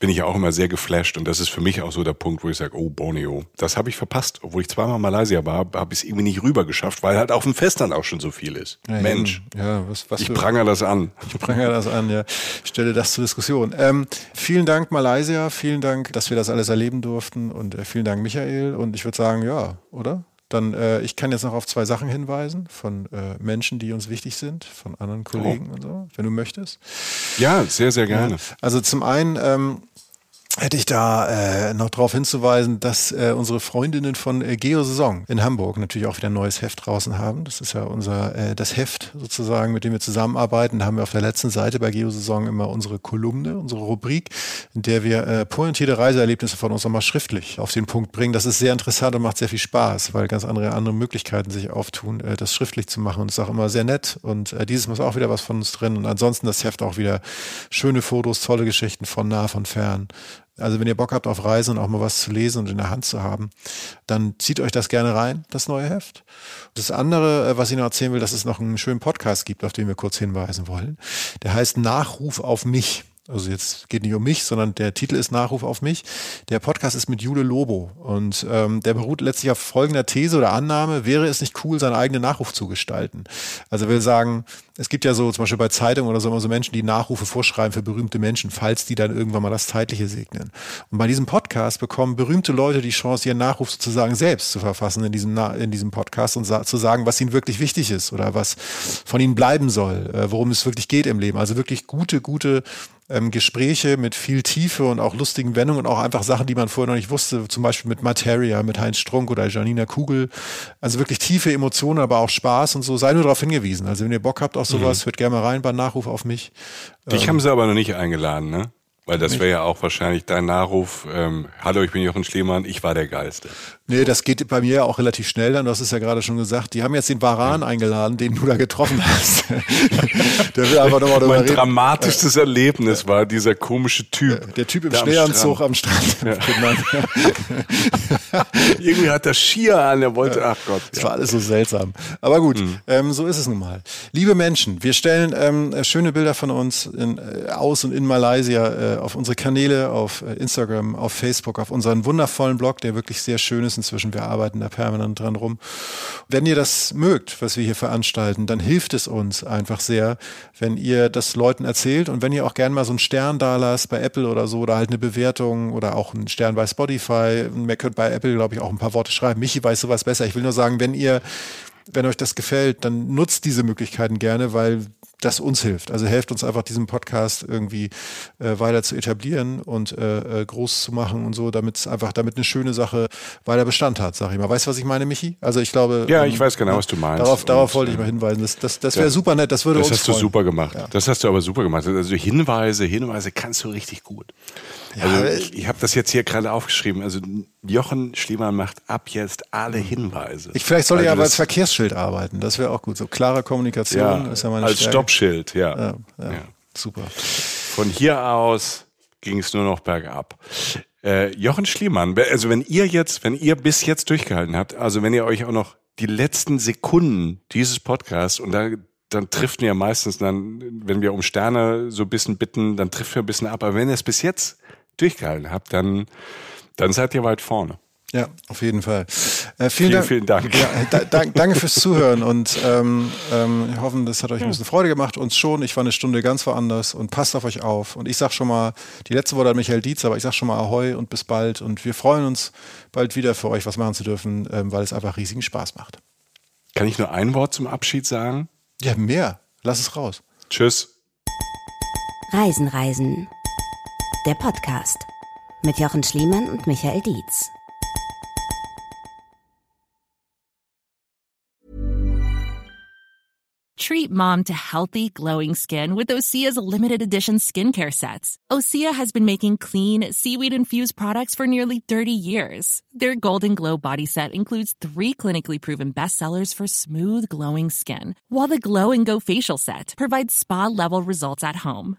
bin ich ja auch immer sehr geflasht und das ist für mich auch so der Punkt, wo ich sage, oh Borneo, das habe ich verpasst. Obwohl ich zweimal Malaysia war, habe ich es irgendwie nicht rüber geschafft, weil halt auf dem Festland auch schon so viel ist. Ja, Mensch, ja, was, was ich prangere das an. Ich prangere das an, ja. Ich stelle das zur Diskussion. Ähm, vielen Dank Malaysia, vielen Dank, dass wir das alles erleben durften und äh, vielen Dank Michael und ich würde sagen, ja, oder? Dann, äh, ich kann jetzt noch auf zwei Sachen hinweisen von äh, Menschen, die uns wichtig sind, von anderen Kollegen oh. und so, wenn du möchtest. Ja, sehr, sehr gerne. Also zum einen ähm, hätte ich da äh, noch darauf hinzuweisen, dass äh, unsere Freundinnen von äh, Geosaison in Hamburg natürlich auch wieder ein neues Heft draußen haben. Das ist ja unser äh, das Heft sozusagen, mit dem wir zusammenarbeiten. Da haben wir auf der letzten Seite bei Geosaison immer unsere Kolumne, unsere Rubrik, in der wir äh, pointierte Reiseerlebnisse von uns nochmal schriftlich auf den Punkt bringen. Das ist sehr interessant und macht sehr viel Spaß, weil ganz andere andere Möglichkeiten sich auftun, äh, das schriftlich zu machen. Und es ist auch immer sehr nett. Und äh, dieses ist auch wieder was von uns drin. Und ansonsten das Heft auch wieder schöne Fotos, tolle Geschichten von nah, von fern. Also wenn ihr Bock habt auf Reisen und auch mal was zu lesen und in der Hand zu haben, dann zieht euch das gerne rein, das neue Heft. Das andere, äh, was ich noch erzählen will, dass es noch einen schönen Podcast gibt, auf den wir kurz hinweisen wollen. Der heißt Nachruf auf mich. Also jetzt geht nicht um mich, sondern der Titel ist Nachruf auf mich. Der Podcast ist mit Jule Lobo und ähm, der beruht letztlich auf folgender These oder Annahme, wäre es nicht cool, seinen eigenen Nachruf zu gestalten. Also will sagen, es gibt ja so zum Beispiel bei Zeitungen oder so immer so Menschen, die Nachrufe vorschreiben für berühmte Menschen, falls die dann irgendwann mal das Zeitliche segnen. Und bei diesem Podcast bekommen berühmte Leute die Chance, ihren Nachruf sozusagen selbst zu verfassen in diesem, in diesem Podcast und sa zu sagen, was ihnen wirklich wichtig ist oder was von ihnen bleiben soll, äh, worum es wirklich geht im Leben. Also wirklich gute, gute ähm, Gespräche mit viel Tiefe und auch lustigen Wendungen und auch einfach Sachen, die man vorher noch nicht wusste, zum Beispiel mit Materia, mit Heinz Strunk oder Janina Kugel. Also wirklich tiefe Emotionen, aber auch Spaß und so. Sei nur darauf hingewiesen. Also wenn ihr Bock habt auf sowas, mhm. hört gerne mal rein bei Nachruf auf mich. Dich ähm, haben sie aber noch nicht eingeladen, ne? Weil das wäre ja auch wahrscheinlich dein Nachruf. Ähm, Hallo, ich bin Jochen Schliemann, ich war der Geilste. Nee, das geht bei mir ja auch relativ schnell dann. Du hast es ja gerade schon gesagt. Die haben jetzt den Varan eingeladen, den du da getroffen hast. [LAUGHS] der will einfach nochmal darüber mein reden. dramatisches Erlebnis war dieser komische Typ. Der Typ im Schneeanzug am Strand. Ja. [LAUGHS] [LAUGHS] Irgendwie hat er Skier an, er wollte, ach Gott. Das ja. war alles so seltsam. Aber gut, mhm. ähm, so ist es nun mal. Liebe Menschen, wir stellen ähm, schöne Bilder von uns in, äh, aus und in Malaysia äh, auf unsere Kanäle, auf äh, Instagram, auf Facebook, auf unseren wundervollen Blog, der wirklich sehr schön ist inzwischen. Wir arbeiten da permanent dran rum. Wenn ihr das mögt, was wir hier veranstalten, dann hilft es uns einfach sehr, wenn ihr das Leuten erzählt und wenn ihr auch gerne mal so einen Stern da lasst bei Apple oder so oder halt eine Bewertung oder auch einen Stern bei Spotify. Ihr könnt bei Apple, glaube ich, auch ein paar Worte schreiben. Michi weiß sowas besser. Ich will nur sagen, wenn ihr wenn euch das gefällt, dann nutzt diese Möglichkeiten gerne, weil das uns hilft. Also helft uns einfach, diesen Podcast irgendwie äh, weiter zu etablieren und äh, äh groß zu machen und so, damit es einfach, damit eine schöne Sache weiter Bestand hat, sag ich mal. Weißt du, was ich meine, Michi? Also ich glaube. Ja, ich ähm, weiß genau, was du meinst. Darauf, darauf wollte ich mal hinweisen. Das, das, das wäre ja, super nett. Das würde das uns Das hast du super gemacht. Ja. Das hast du aber super gemacht. Also Hinweise, Hinweise kannst du richtig gut. Ja, also ich, ich habe das jetzt hier gerade aufgeschrieben. Also Jochen Schliemann macht ab jetzt alle Hinweise. Ich vielleicht soll also ich aber als Verkehrsschild arbeiten. Das wäre auch gut. So klare Kommunikation ja, ist ja meine Als Stärke. Stoppschild, ja. Ja. Super. Von hier aus ging es nur noch bergab. Äh, Jochen Schliemann, also wenn ihr jetzt, wenn ihr bis jetzt durchgehalten habt, also wenn ihr euch auch noch die letzten Sekunden dieses Podcasts und da dann trifft wir meistens dann, wenn wir um Sterne so ein bisschen bitten, dann trifft wir ein bisschen ab. Aber wenn ihr es bis jetzt durchgehalten habt, dann, dann seid ihr weit vorne. Ja, auf jeden Fall. Äh, vielen, vielen, Dank. Vielen Dank. Ja, da, danke fürs [LAUGHS] Zuhören und ähm, ähm, wir hoffen, das hat euch ein bisschen Freude gemacht. Uns schon. Ich war eine Stunde ganz woanders und passt auf euch auf. Und ich sag schon mal, die letzte Worte hat Michael Dietz, aber ich sag schon mal Ahoi und bis bald. Und wir freuen uns, bald wieder für euch was machen zu dürfen, ähm, weil es einfach riesigen Spaß macht. Kann ich nur ein Wort zum Abschied sagen? Ja, mehr. Lass es raus. Tschüss. Reisen, Reisen. Der Podcast mit Jochen Schliemann und Michael Dietz. Treat mom to healthy, glowing skin with Osea's limited edition skincare sets. Osea has been making clean, seaweed infused products for nearly 30 years. Their Golden Glow body set includes three clinically proven bestsellers for smooth, glowing skin, while the Glow and Go facial set provides spa level results at home.